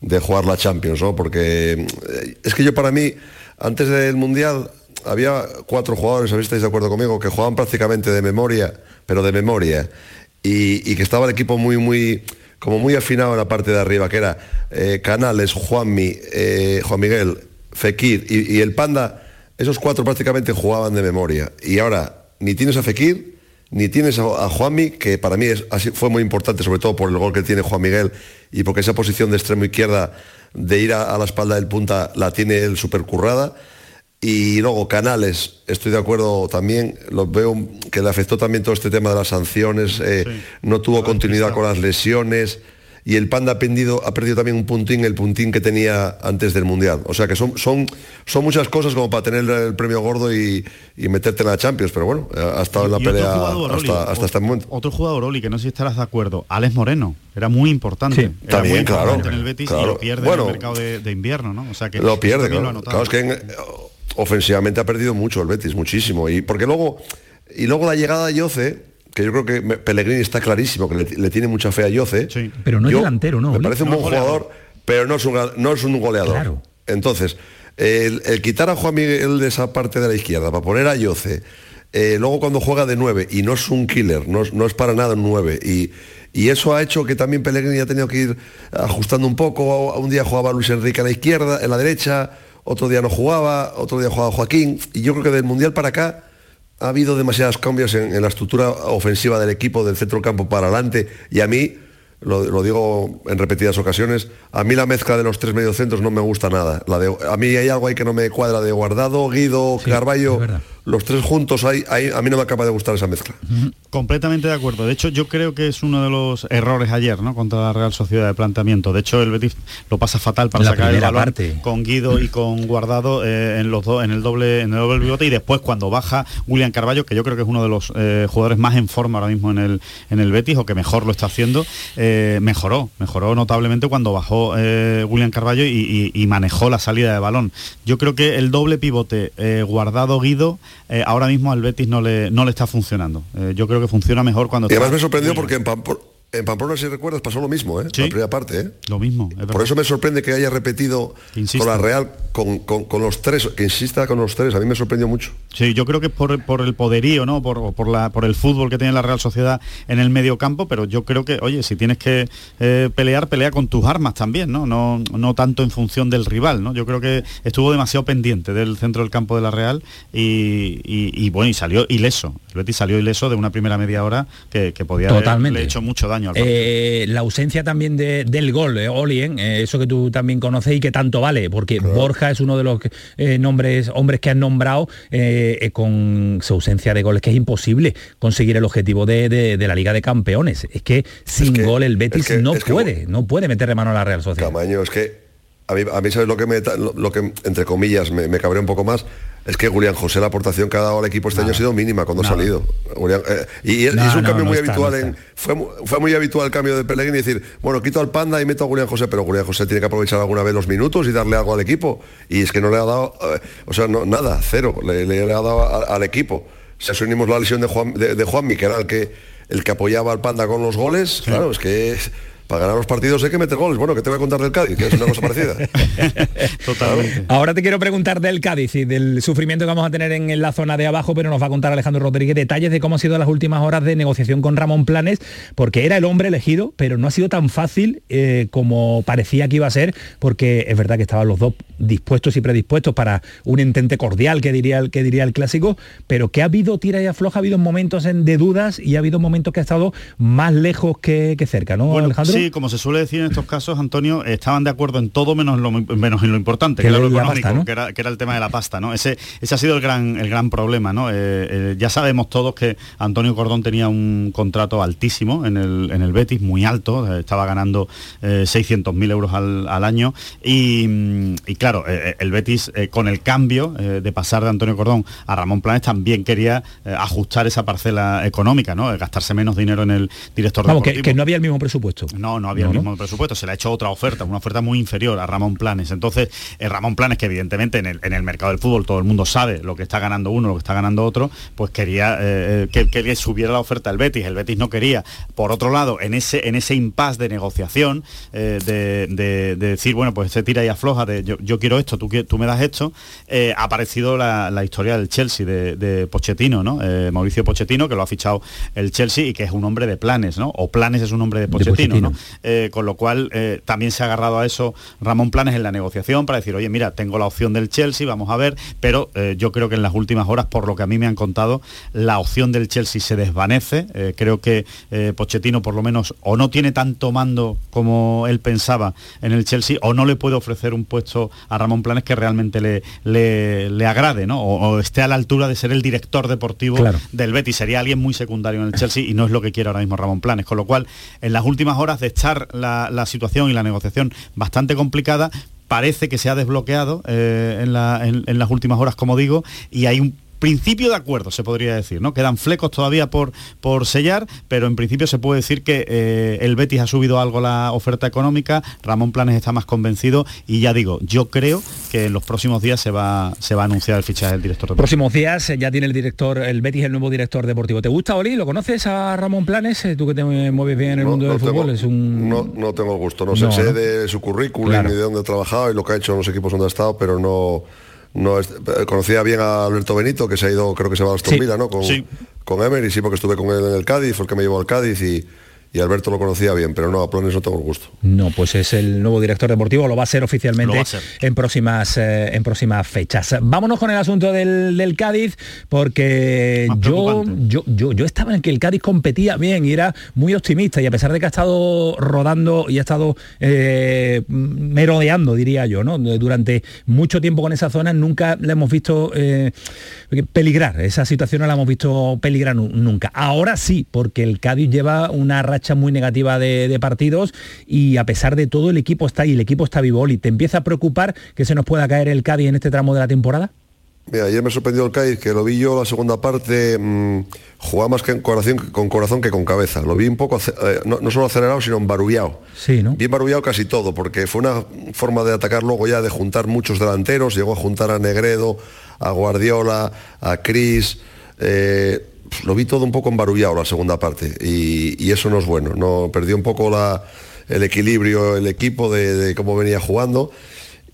de jugar la Champions, ¿no? Porque eh, es que yo para mí, antes del Mundial, había cuatro jugadores, a ver si estáis de acuerdo conmigo, que jugaban prácticamente de memoria, pero de memoria, y, que estaba el equipo muy, muy, como muy afinado en la parte de arriba, que era eh, Canales, Juanmi, eh, Juan Miguel, Fekir y, el Panda, esos cuatro prácticamente jugaban de memoria. Y ahora ni tienes a Fekir, ni tienes a, Juanmi, que para mí es, fue muy importante, sobre todo por el gol que tiene Juan Miguel y porque esa posición de extremo izquierda de ir a, la espalda del punta la tiene él súper currada. Y luego Canales, estoy de acuerdo también, lo veo que le afectó también todo este tema de las sanciones, eh, no tuvo continuidad con las lesiones y el Panda ha perdido, ha perdido también un puntín, el puntín que tenía antes del Mundial. O sea que son, son, son muchas cosas como para tener el premio gordo y, y meterte en la Champions, pero bueno, ha estado en la Y pelea jugador, Oli, hasta, hasta este momento. Otro jugador, Oli, que no sé si estarás de acuerdo, Alex Moreno, era muy importante. Sí, Era también, muy claro, en el Betis y claro. lo pierde Bueno, en el mercado de, de invierno, ¿no? O sea que lo pierde, también lo ha claro. es que en- ofensivamente ha perdido mucho el Betis, muchísimo. Y porque luego, y luego la llegada de Yoce, que yo creo que me- Pellegrini está clarísimo, que le, le tiene mucha fe a Yoce. Pero no es Yo- delantero, ¿no? Me parece un No, buen goleador. jugador, pero no es un, no es un goleador. Claro. Entonces, el, el quitar a Juan Miguel de esa parte de la izquierda para poner a Yoce, eh, luego cuando juega de 9 y no es un killer, no es, no es para nada un 9 y, y eso ha hecho que también Pellegrini ha tenido que ir ajustando un poco. Un día jugaba Luis Enrique a la izquierda, en la derecha, otro día no jugaba, otro día jugaba Joaquín. Y yo creo que del Mundial para acá ha habido demasiados cambios en, en la estructura ofensiva del equipo, del centro campo para adelante. Y a mí, lo, lo digo en repetidas ocasiones, a mí la mezcla de los tres mediocentros no me gusta nada. La de, a mí hay algo ahí que no me cuadra de Guardado, Guido, Carballo, los tres juntos, ahí, ahí a mí no me acaba de gustar esa mezcla. Completamente de acuerdo. De hecho, yo creo que es uno de los errores ayer, ¿no? Contra la Real Sociedad de planteamiento. De hecho, el Betis lo pasa fatal para La sacar el balón parte. con Guido y con Guardado eh, en los dos, en el doble, en el doble pivote y después cuando baja William Carballo, que yo creo que es uno de los eh, jugadores más en forma ahora mismo en el en el Betis o que mejor lo está haciendo, eh, mejoró, mejoró notablemente cuando bajó eh, William Carballo y, y- y manejó la salida de balón. Yo creo que el doble pivote eh, Guardado Guido eh, ahora mismo al Betis no le no le está funcionando. Eh, yo creo que funciona mejor cuando Y además está- me sorprendió porque en Pampor- En Pamplona, si recuerdas, pasó lo mismo, ¿eh? La primera parte, ¿eh? Lo mismo. Por eso me sorprende que haya repetido con la Real, con, con, los tres, que insista con los tres. A mí me sorprendió mucho. Sí, yo creo que es por, por el poderío, ¿no? Por, por, la, por el fútbol que tiene la Real Sociedad en el medio campo, pero yo creo que, oye, si tienes que eh, pelear, pelea con tus armas también, ¿no? ¿no? No tanto en función del rival, ¿no? Yo creo que estuvo demasiado pendiente del centro del campo de la Real y, y, bueno, y salió ileso. El Betis salió ileso de una primera media hora que, que podía haberle hecho mucho daño eh, la ausencia también del gol, de Olien, eh, eso que tú también conoces y que tanto vale, porque Borja es uno de los eh, nombres, hombres que han nombrado con su ausencia de goles, que es imposible conseguir el objetivo de, la Liga de Campeones. Es que sin gol el Betis no puede, no puede meterle mano a la Real Sociedad. Tamaño, es que a mí, a mí ¿sabes lo que, me, lo, que entre comillas, me, me cabrea un poco más? Es que Julián José, la aportación que ha dado al equipo este año ha sido mínima cuando ha salido. Eh, y, es un cambio muy habitual. en, fue, fue, muy habitual el cambio de Pellegrini decir, bueno, quito al Panda y meto a Julián José, pero Julián José tiene que aprovechar alguna vez los minutos y darle algo al equipo. Y es que no le ha dado, eh, o sea, no, nada, cero, le, le, ha dado al equipo. Si asumimos la lesión de Juan, de, Juan que era el que, el que apoyaba al Panda con los goles, claro, es que para ganar los partidos hay que meter goles. Bueno, que te voy a contar del Cádiz, que es una cosa parecida. Totalmente. Ahora te quiero preguntar del Cádiz y del sufrimiento que vamos a tener en, la zona de abajo, pero nos va a contar Alejandro Rodríguez detalles de cómo han sido las últimas horas de negociación con Ramón Planes, porque era el hombre elegido, pero no ha sido tan fácil eh, como parecía que iba a ser, porque es verdad que estaban los dos dispuestos y predispuestos para un intente cordial, que diría, que diría el clásico, pero que ha habido tira y afloja, ha habido momentos de dudas y ha habido momentos que ha estado más lejos que, cerca, ¿no, Alejandro? Sí, como se suele decir en estos casos, Antonio, estaban de acuerdo en todo menos en lo, menos en lo importante, que, era lo económico, que, era, el tema de la pasta, ¿no? Ese, ese ha sido el gran, el gran problema, ¿no? Eh, eh, ya sabemos todos que Antonio Cordón tenía un contrato altísimo en el, en el Betis, muy alto, eh, estaba ganando 600.000 euros al, año y, claro, el Betis con el cambio de pasar de Antonio Cordón a Ramón Planes también quería ajustar esa parcela económica, ¿no? Gastarse menos dinero en el director Vamos, que, que, no había el mismo presupuesto. No, no, había el mismo presupuesto, se le ha hecho otra oferta, una oferta muy inferior a Ramón Planes. Entonces, eh, Ramón Planes, que evidentemente en el, mercado del fútbol todo el mundo sabe lo que está ganando uno, lo que está ganando otro, pues quería eh, eh, que, que, subiera la oferta al Betis. El Betis no quería. Por otro lado, en ese, en ese impasse de negociación, de, decir, bueno, pues se tira y afloja, de yo, quiero esto, tú, tú me das esto, ha aparecido la, historia del Chelsea, de, Pochettino, ¿no? Mauricio Pochettino, que lo ha fichado el Chelsea y que es un hombre de planes, ¿no? O planes es un hombre de Pochettino, ¿no? Eh, con lo cual eh, también se ha agarrado a eso Ramón Planes en la negociación para decir, oye, mira, tengo la opción del Chelsea, vamos a ver, pero eh, yo creo que en las últimas horas, por lo que a mí me han contado, la opción del Chelsea se desvanece. creo que Pochettino por lo menos o no tiene tanto mando como él pensaba en el Chelsea, o no le puede ofrecer un puesto a Ramón Planes que realmente le, le, agrade, ¿no? O, esté a la altura de ser el director deportivo del Betis. Sería alguien muy secundario en el Chelsea y no es lo que quiere ahora mismo Ramón Planes. Con lo cual, en las últimas horas de estar la, situación y la negociación bastante complicada, parece que se ha desbloqueado eh, en, en, las últimas horas, como digo, y hay un principio de acuerdo, se podría decir, ¿no? Quedan flecos todavía por, por sellar, pero en principio se puede decir que eh, el Betis ha subido algo la oferta económica, Ramón Planes está más convencido y ya digo, yo creo que en los próximos días se va, se va a anunciar el fichaje del director deportivo. Próximos días eh, ya tiene el director, el Betis el nuevo director deportivo. ¿Te gusta, Oli? ¿Lo conoces a Ramón Planes? Eh, tú que te mueves bien en el mundo del fútbol, es un... No, no tengo gusto, no, sé, de su currículum ni de dónde ha trabajado y lo que ha hecho en los equipos donde ha estado, pero no no conocía bien a Alberto Benito, que se ha ido, creo que se va a Aston Villa, ¿no? Con, con Emery, sí, porque estuve con él en el Cádiz, fue el que me llevó al Cádiz y, y Alberto lo conocía bien, pero no, a Planes no tengo gusto. No, pues es el nuevo director deportivo, lo va a ser oficialmente en próximas eh, en próximas fechas. Vámonos con el asunto del, Cádiz, porque yo, yo, yo, estaba en que el Cádiz competía bien y era muy optimista, y a pesar de que ha estado rodando y ha estado eh, merodeando, diría yo, ¿no? Durante mucho tiempo con esa zona, nunca le hemos visto eh, peligrar, esa situación no la hemos visto peligrar nunca. Ahora sí, porque el Cádiz lleva una racha muy negativa de, partidos y a pesar de todo el equipo está ahí, el equipo está vivo. ¿Y te empieza a preocupar que se nos pueda caer el Cádiz en este tramo de la temporada? Mira, ayer me sorprendió el Cádiz, que lo vi yo la segunda parte, mmm, jugaba más que corazón, con corazón que con cabeza. Lo vi un poco, eh, no, solo acelerado, sino embarullado. Sí, ¿no? Bien barullado casi todo, porque fue una forma de atacar luego ya, de juntar muchos delanteros. Llegó a juntar a Negredo, a Guardiola, a Cris. Eh, lo vi todo un poco embarullado la segunda parte y, eso no es bueno. No perdió un poco la, el equilibrio el equipo de, cómo venía jugando.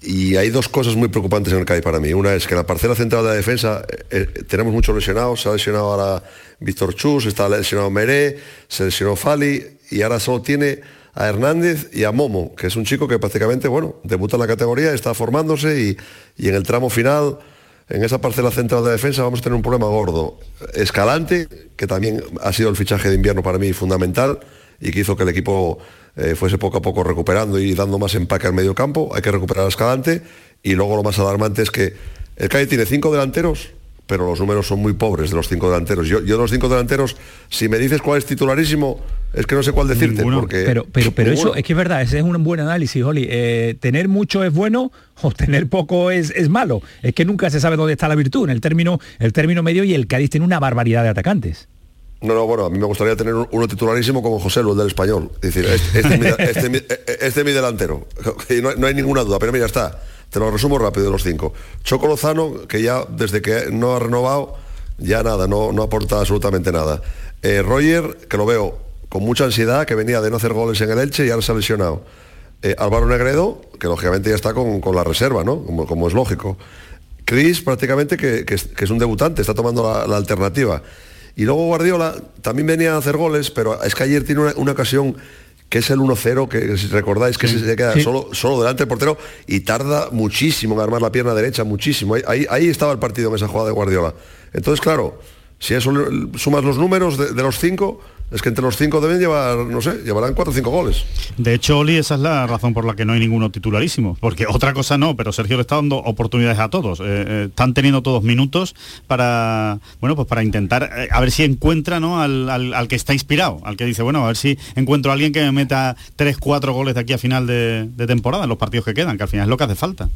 Y hay dos cosas muy preocupantes en el CAI para mí. Una es que en la parcela central de la defensa eh, eh, tenemos muchos lesionados. Se ha lesionado ahora Víctor Chus, está lesionado Meré, se lesionó Fali y ahora solo tiene a Hernández y a Momo, que es un chico que prácticamente, bueno, debuta en la categoría, está formándose y, y en el tramo final en esa parcela central de defensa vamos a tener un problema gordo. Escalante, que también ha sido el fichaje de invierno para mí fundamental y que hizo que el equipo eh, fuese poco a poco recuperando y dando más empaque al medio campo. Hay que recuperar a Escalante y luego lo más alarmante es que el CAI tiene cinco delanteros pero los números son muy pobres de los cinco delanteros. Yo, yo de los cinco delanteros, si me dices cuál es titularísimo, es que no sé cuál decirte. Porque, pero pero, pero eso es que es verdad, ese es un buen análisis, Oli. Eh, tener mucho es bueno o tener poco es, es, malo. Es que nunca se sabe dónde está la virtud, en el término, el término medio y el Cádiz tiene una barbaridad de atacantes. No, no, bueno, a mí me gustaría tener uno titularísimo como José Luis del español. Es decir, este, es mi, este, este mi delantero. No, no hay ninguna duda, pero mira, está te lo resumo rápido los cinco. Choco Lozano, que ya desde que no ha renovado, ya nada, no, no aporta absolutamente nada. Eh, Roger, que lo veo con mucha ansiedad, que venía de no hacer goles en el Elche y ahora se ha lesionado. Eh, Álvaro Negredo, que lógicamente ya está con, la reserva, ¿no? Como, es lógico. Chris, prácticamente, que, es, un debutante, está tomando la, alternativa. Y luego Guardiola también venía a hacer goles, pero es que ayer tiene una ocasión que es el 1-0, que si recordáis que se queda solo, solo delante del portero y tarda muchísimo en armar la pierna derecha, muchísimo. Ahí, ahí estaba el partido en esa jugada de Guardiola. Entonces, claro, si eso sumas los números de, de los cinco, es que entre los cinco deben llevar, no sé, llevarán cuatro o cinco goles. De hecho, Oli, esa es la razón por la que no hay ninguno titularísimo, porque otra cosa no, pero Sergio le está dando oportunidades a todos. Eh, eh, están teniendo todos minutos para, bueno, pues para intentar eh, a ver si encuentra ¿no? al, que está inspirado, al que dice, bueno, a ver si encuentro a alguien que me meta tres, cuatro goles de aquí a final de, temporada en los partidos que quedan, que al final es lo que hace falta.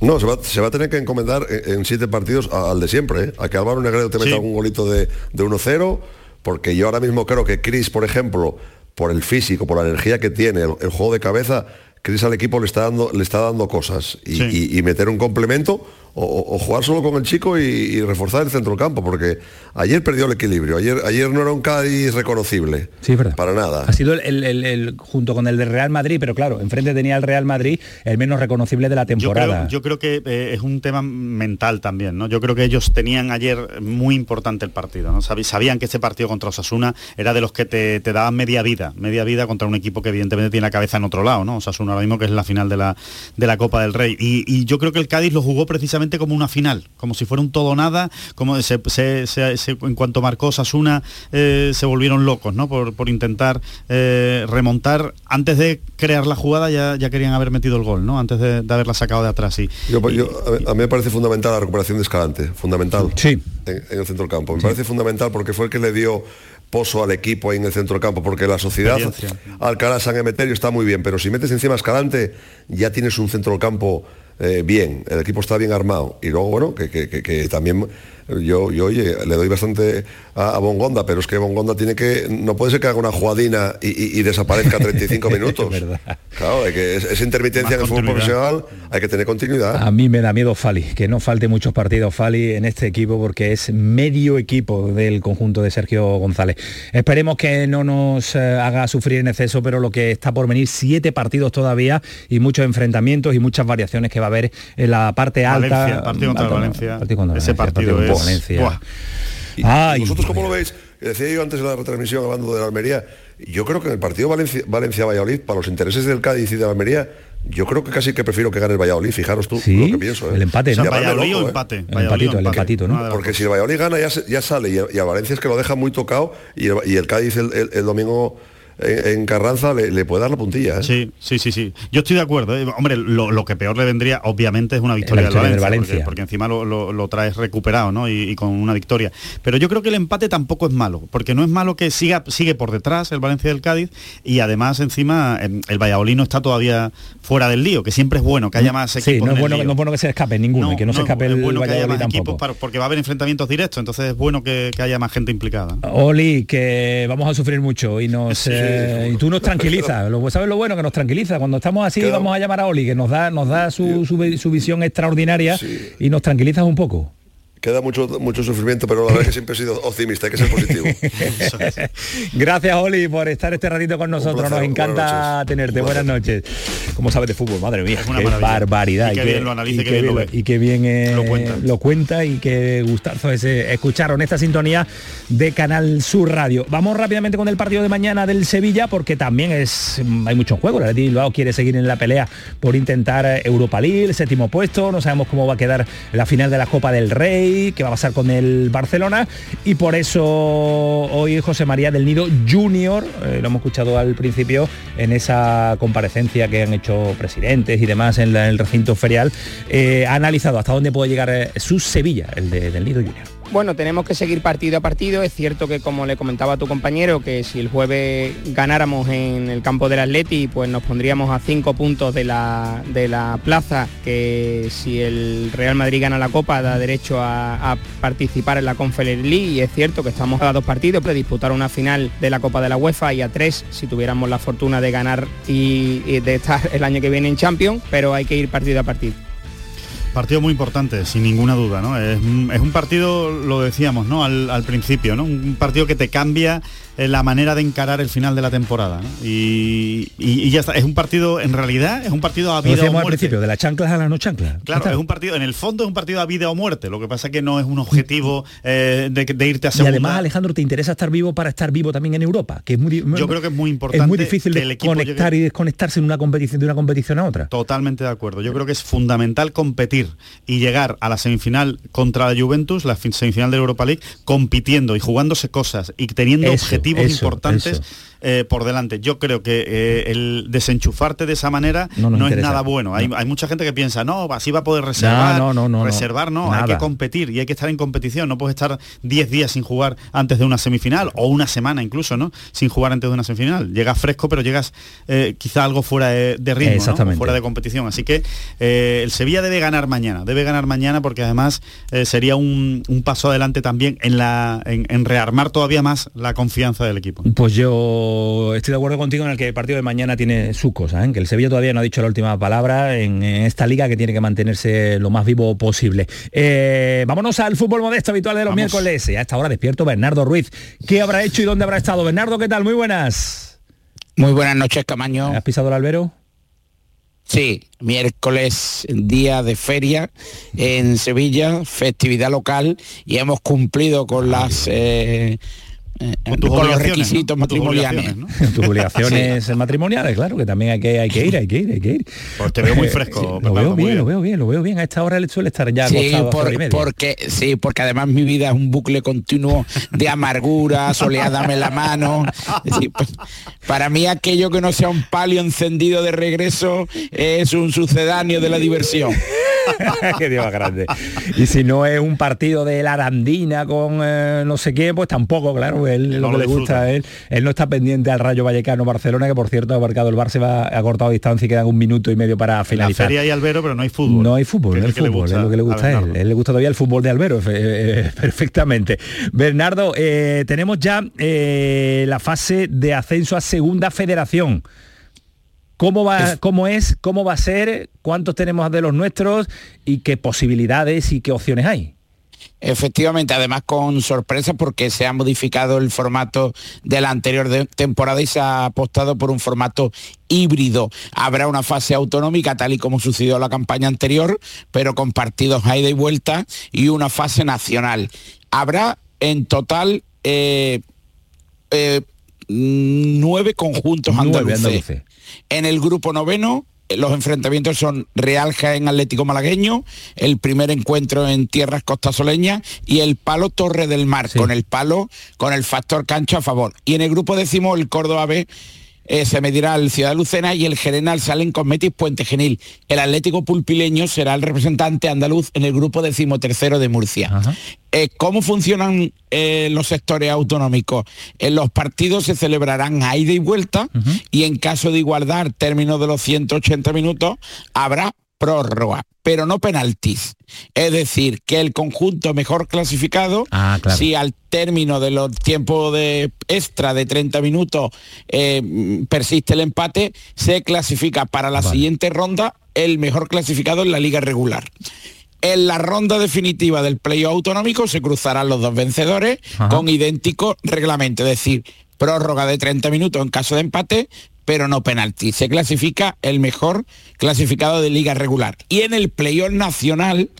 No, se va, a tener que encomendar en, siete partidos al de siempre, a que Álvaro Negredo te meta algún golito de, de 1-0 porque yo ahora mismo creo que Chris, por ejemplo, por el físico, por la energía que tiene, el, juego de cabeza, Chris al equipo le está dando, le está dando cosas. y meter un complemento o, jugar solo con el chico y, reforzar el centro campo, porque ayer perdió el equilibrio, ayer, ayer no era un Cádiz reconocible. Sí, verdad. Para nada. Ha sido el, junto con el de Real Madrid, pero claro, enfrente tenía el Real Madrid el menos reconocible de la temporada. Yo creo, que eh, es un tema mental también, ¿no? Yo creo que ellos tenían ayer muy importante el partido, ¿no? Sabían que ese partido contra Osasuna era de los que te, daban media vida, media vida contra un equipo que evidentemente tiene la cabeza en otro lado, ¿no? Osasuna ahora mismo que es la final de la, de la Copa del Rey. y yo creo que el Cádiz lo jugó precisamente como una final, como si fuera un todo nada, como se, en cuanto marcó Sasuna eh, se volvieron locos, ¿no? Por, intentar eh, remontar. Antes de crear la jugada ya, ya querían haber metido el gol, ¿no? Antes de, haberla sacado de atrás. Y, a, mí me parece fundamental la recuperación de Escalante, fundamental. Sí. En, el centro del campo. Me parece fundamental porque fue el que le dio pozo al equipo ahí en el centro del campo, porque la sociedad Alcalá San Emeterio está muy bien, pero si metes encima Escalante, ya tienes un centro del campo eh, bien, el equipo está bien armado. Y luego, bueno, que, también yo, yo, oye, le doy bastante a, Bongonda, pero es que Bongonda tiene que, no puede ser que haga una jugadina y, desaparezca 35 minutos. claro, hay que, esa intermitencia en el fútbol profesional hay que tener continuidad. A mí me da miedo Fali, que no falte muchos partidos Fali en este equipo porque es medio equipo del conjunto de Sergio González. Esperemos que no nos eh, haga sufrir en exceso, pero lo que está por venir, siete partidos todavía y muchos enfrentamientos y muchas variaciones que va a haber en la parte alta. partido contra Valencia. ese partido, es... Valencia. ¿Y ¿Vosotros cómo lo veis? Decía yo antes de la retransmisión hablando de la Almería, yo creo que en el partido Valencia-Valladolid, para los intereses del Cádiz y de la Almería, yo creo que casi que prefiero que gane el Valladolid, fijaros tú lo que pienso. ¿eh? El empate, ¿no? Valladolid o ¿eh? empate. El empatito, el empatito, ¿no? Porque si el Valladolid gana ya, sale y a, Valencia es que lo deja muy tocado y el, Cádiz el domingo en, Carranza le, puede dar la puntilla. ¿eh? Sí, sí, sí, sí. Yo estoy de acuerdo. ¿eh? Hombre, lo, que peor le vendría, obviamente, es una victoria, del Valencia, Porque, encima lo, traes recuperado, ¿no? Y, con una victoria. Pero yo creo que el empate tampoco es malo, porque no es malo que siga, sigue por detrás el Valencia del Cádiz y además encima em, el Valladolid no está todavía fuera del lío, que siempre es bueno que haya más equipos. Sí, no es, bueno, no es bueno que se escape ninguno, y que no, se escape el bueno Valladolid tampoco. porque va a haber enfrentamientos directos, entonces es bueno que, haya más gente implicada. Oli, que vamos a sufrir mucho y nos eh, y tú nos tranquilizas. ¿Sabes lo bueno que nos tranquiliza? Cuando estamos así vamos a llamar a Oli, que nos da, nos da su, su, visión extraordinaria y nos tranquilizas un poco queda mucho, mucho sufrimiento, pero la verdad es que siempre he sido optimista, hay que ser positivo. Gracias, Oli, por estar este ratito con nosotros. Nos encanta tenerte. Buenas noches. ¿Cómo sabes de fútbol? Madre mía, qué barbaridad. Y, qué bien lo analiza, y, qué bien, lo, y qué bien eh, lo, cuenta. y qué gustazo ese escucharon esta sintonía de Canal Sur Radio. Vamos rápidamente con el partido de mañana del Sevilla, porque también es hay mucho juego. El Bilbao quiere seguir en la pelea por intentar Europa League, el séptimo puesto. No sabemos cómo va a quedar la final de la Copa del Rey, qué va a pasar con el Barcelona. Y por eso hoy José María del Nido Junior, eh, lo hemos escuchado al principio en esa comparecencia que han hecho presidentes y demás en, el recinto ferial, eh, ha analizado hasta dónde puede llegar eh, su Sevilla, el de, del Nido Junior. Bueno, tenemos que seguir partido a partido. Es cierto que, como le comentaba a tu compañero, que si el jueves ganáramos en el campo del Atleti, pues nos pondríamos a cinco puntos de la, de la plaza, que si el Real Madrid gana la Copa da derecho a, participar en la Conference League. Y es cierto que estamos a dos partidos de disputar una final de la Copa de la UEFA y a tres si tuviéramos la fortuna de ganar y, y de estar el año que viene en Champions, pero hay que ir partido a partido. Partido muy importante, sin ninguna duda, ¿no? Es, un partido, lo decíamos, ¿no? Al, al principio, ¿no? Un partido que te cambia la manera de encarar el final de la temporada. Y, ya está. Es un partido, en realidad, es un partido a vida o muerte. al principio, de las chanclas a la no chanclas. Claro, es un partido, en el fondo es un partido a vida o muerte. Lo que pasa es que no es un objetivo eh, de, irte a segunda. Y además, Alejandro, ¿te interesa estar vivo para estar vivo también en Europa? Que es muy, Yo creo que es muy importante. Es muy difícil conectar y desconectarse en una competición de una competición a otra. Totalmente de acuerdo. Yo creo que es fundamental competir y llegar a la semifinal contra la Juventus, la semifinal de Europa League, compitiendo y jugándose cosas y teniendo objetivos importantes eh, por delante. Yo creo que eh, el desenchufarte de esa manera no, es nada bueno. Hay, mucha gente que piensa, no, así va a poder reservar. No, no, no. Reservar, no, hay que competir y hay que estar en competición. No puedes estar 10 días sin jugar antes de una semifinal o una semana incluso, ¿no? Sin jugar antes de una semifinal. Llegas fresco, pero llegas eh, quizá algo fuera de, ritmo, fuera de competición. Así que el Sevilla debe ganar mañana, debe ganar mañana porque además sería un, paso adelante también en, la, en rearmar todavía más la confianza del equipo. Pues yo estoy de acuerdo contigo en el que el partido de mañana tiene su cosa, ¿eh? que el Sevilla todavía no ha dicho la última palabra en, esta liga que tiene que mantenerse lo más vivo posible. Eh, vámonos al fútbol modesto habitual de los miércoles. Y a esta hora despierto Bernardo Ruiz. ¿Qué habrá hecho y dónde habrá estado? Bernardo, ¿qué tal? Muy buenas. Muy buenas noches, Camaño. ¿Has pisado el albero? Sí, miércoles, día de feria en Sevilla, festividad local y hemos cumplido con las eh, con, los requisitos matrimoniales. Tus obligaciones matrimoniales, claro, que también hay que, hay que ir, hay que ir, hay que ir. Pues te veo muy eh, fresco. lo veo bien, lo veo bien, lo veo bien. A esta hora le suele estar ya sí, porque Sí, porque además mi vida es un bucle continuo de amargura, soleadame la mano. Pues, para mí aquello que no sea un palio encendido de regreso es un sucedáneo de la diversión. Qué Dios grande. Y si no es un partido de la Arandina con eh, no sé qué, pues tampoco, claro, él lo que le gusta a él. Él no está pendiente al Rayo Vallecano Barcelona, que por cierto ha marcado el Bar, se va a cortado distancia y quedan un minuto y medio para finalizar. La hay Albero, pero no hay fútbol. No hay fútbol, no hay fútbol, es lo que le gusta a él. él. le gusta todavía el fútbol de Albero, eh, perfectamente. Bernardo, eh, tenemos ya la fase de ascenso a segunda federación. ¿Cómo va, cómo es, cómo va a ser, cuántos tenemos de los nuestros y qué posibilidades y qué opciones hay? Efectivamente, además con sorpresa porque se ha modificado el formato de la anterior temporada y se ha apostado por un formato híbrido. Habrá una fase autonómica tal y como sucedió la campaña anterior, pero con partidos a ida y vuelta y una fase nacional. Habrá en total eh, eh, nueve conjuntos andaluces. En el grupo noveno, los enfrentamientos son Real Jaén Atlético Malagueño, el primer encuentro en tierras costasoleñas y el palo Torre del Mar, con el palo, con el factor cancha a favor. Y en el grupo décimo, el Córdoba B eh, se medirá el Ciudad Lucena y el Gerenal salen con Metis Puente Genil. El Atlético Pulpileño será el representante andaluz en el grupo decimotercero de Murcia. Eh, ¿Cómo funcionan eh, los sectores autonómicos? los partidos se celebrarán a ida y vuelta y en caso de igualdad, término de los 180 minutos, habrá prórroga, pero no penaltis. Es decir, que el conjunto mejor clasificado, ah, si al término de los tiempos de extra de 30 minutos eh, persiste el empate, se clasifica para la siguiente ronda el mejor clasificado en la liga regular. En la ronda definitiva del playoff autonómico se cruzarán los dos vencedores con idéntico reglamento, es decir, prórroga de 30 minutos en caso de empate, pero no penalti. Se clasifica el mejor clasificado de liga regular. Y en el playoff nacional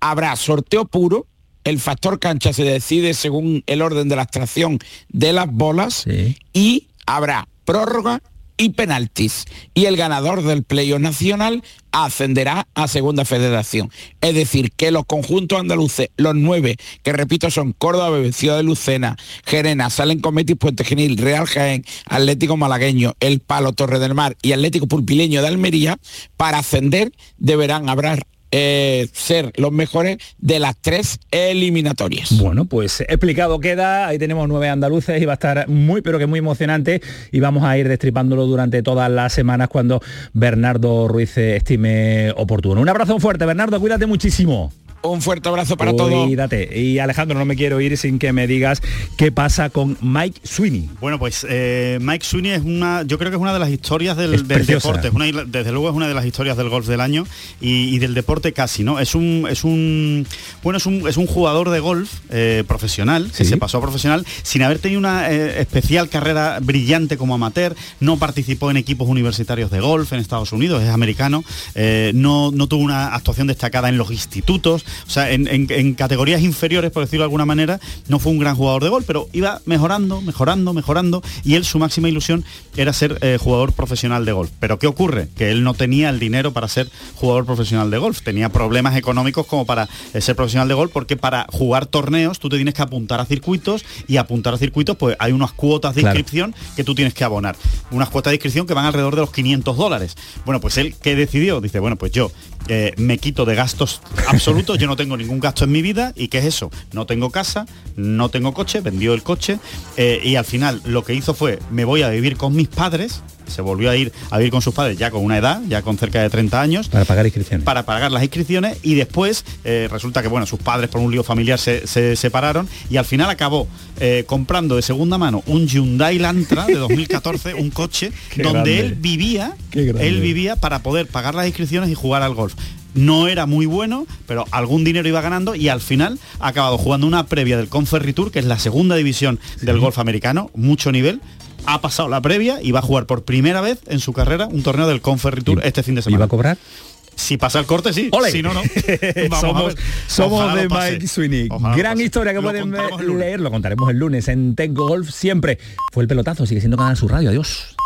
habrá sorteo puro, el factor cancha se decide según el orden de la extracción de las bolas y habrá prórroga y penaltis. Y el ganador del playoff nacional ascenderá a segunda federación. Es decir, que los conjuntos andaluces, los nueve, que repito son Córdoba, Ciudad de Lucena, Gerena, Salen Cometis, Puente Genil, Real Jaén, Atlético Malagueño, El Palo, Torre del Mar y Atlético Pulpileño de Almería, para ascender deberán hablar eh, ser los mejores de las tres eliminatorias. Bueno, pues explicado queda, ahí tenemos nueve andaluces y va a estar muy, pero que muy emocionante y vamos a ir destripándolo durante todas las semanas cuando Bernardo Ruiz estime oportuno. Un abrazo fuerte, Bernardo, cuídate muchísimo. Un fuerte abrazo para todos. Cuídate. Y Alejandro, no me quiero ir sin que me digas qué pasa con Mike Sweeney. Bueno, pues eh, Mike Sweeney es una, yo creo que es una de las historias del, deporte. desde luego es una de las historias del golf del año y, del deporte casi, ¿no? Es un, es un, bueno, es un, es un jugador de golf eh, profesional que se pasó a profesional sin haber tenido una eh, especial carrera brillante como amateur. No participó en equipos universitarios de golf en Estados Unidos, es americano. no, no tuvo una actuación destacada en los institutos o sea, en, categorías inferiores, por decirlo de alguna manera, no fue un gran jugador de gol, pero iba mejorando, mejorando, mejorando, y él su máxima ilusión era ser eh, jugador profesional de golf. Pero ¿qué ocurre? Que él no tenía el dinero para ser jugador profesional de golf, tenía problemas económicos como para eh, ser profesional de golf, porque para jugar torneos tú te tienes que apuntar a circuitos y apuntar a circuitos pues hay unas cuotas de inscripción que tú tienes que abonar. Unas cuotas de inscripción que van alrededor de los 500 dólares. Bueno, pues él, ¿qué decidió? Dice, bueno, pues yo eh, me quito de gastos absolutos, yo no tengo ningún gasto en mi vida y ¿qué es eso? No tengo casa, no tengo coche, vendió el coche eh, y al final lo que hizo fue, me voy a vivir con mis padres, se volvió a ir a vivir con sus padres ya con una edad, ya con cerca de 30 años. Para pagar inscripciones. Para pagar las inscripciones y después eh, resulta que bueno, sus padres por un lío familiar se, separaron y al final acabó comprando de segunda mano un Hyundai Lantra de 2014, un coche donde él vivía, él vivía para poder pagar las inscripciones y jugar al golf no era muy bueno, pero algún dinero iba ganando y al final ha acabado jugando una previa del Conferritour, que es la segunda división del golf americano, mucho nivel, ha pasado la previa y va a jugar por primera vez en su carrera un torneo del Conferritour este fin de semana. ¿Y va a cobrar? Si pasa el corte, sí. Si no, no. somos, somos de Mike Sweeney. Gran historia que pueden leer. Lo contaremos el lunes en Tengo Golf. Siempre fue el pelotazo. Sigue siendo Canal Sur Radio. Adiós.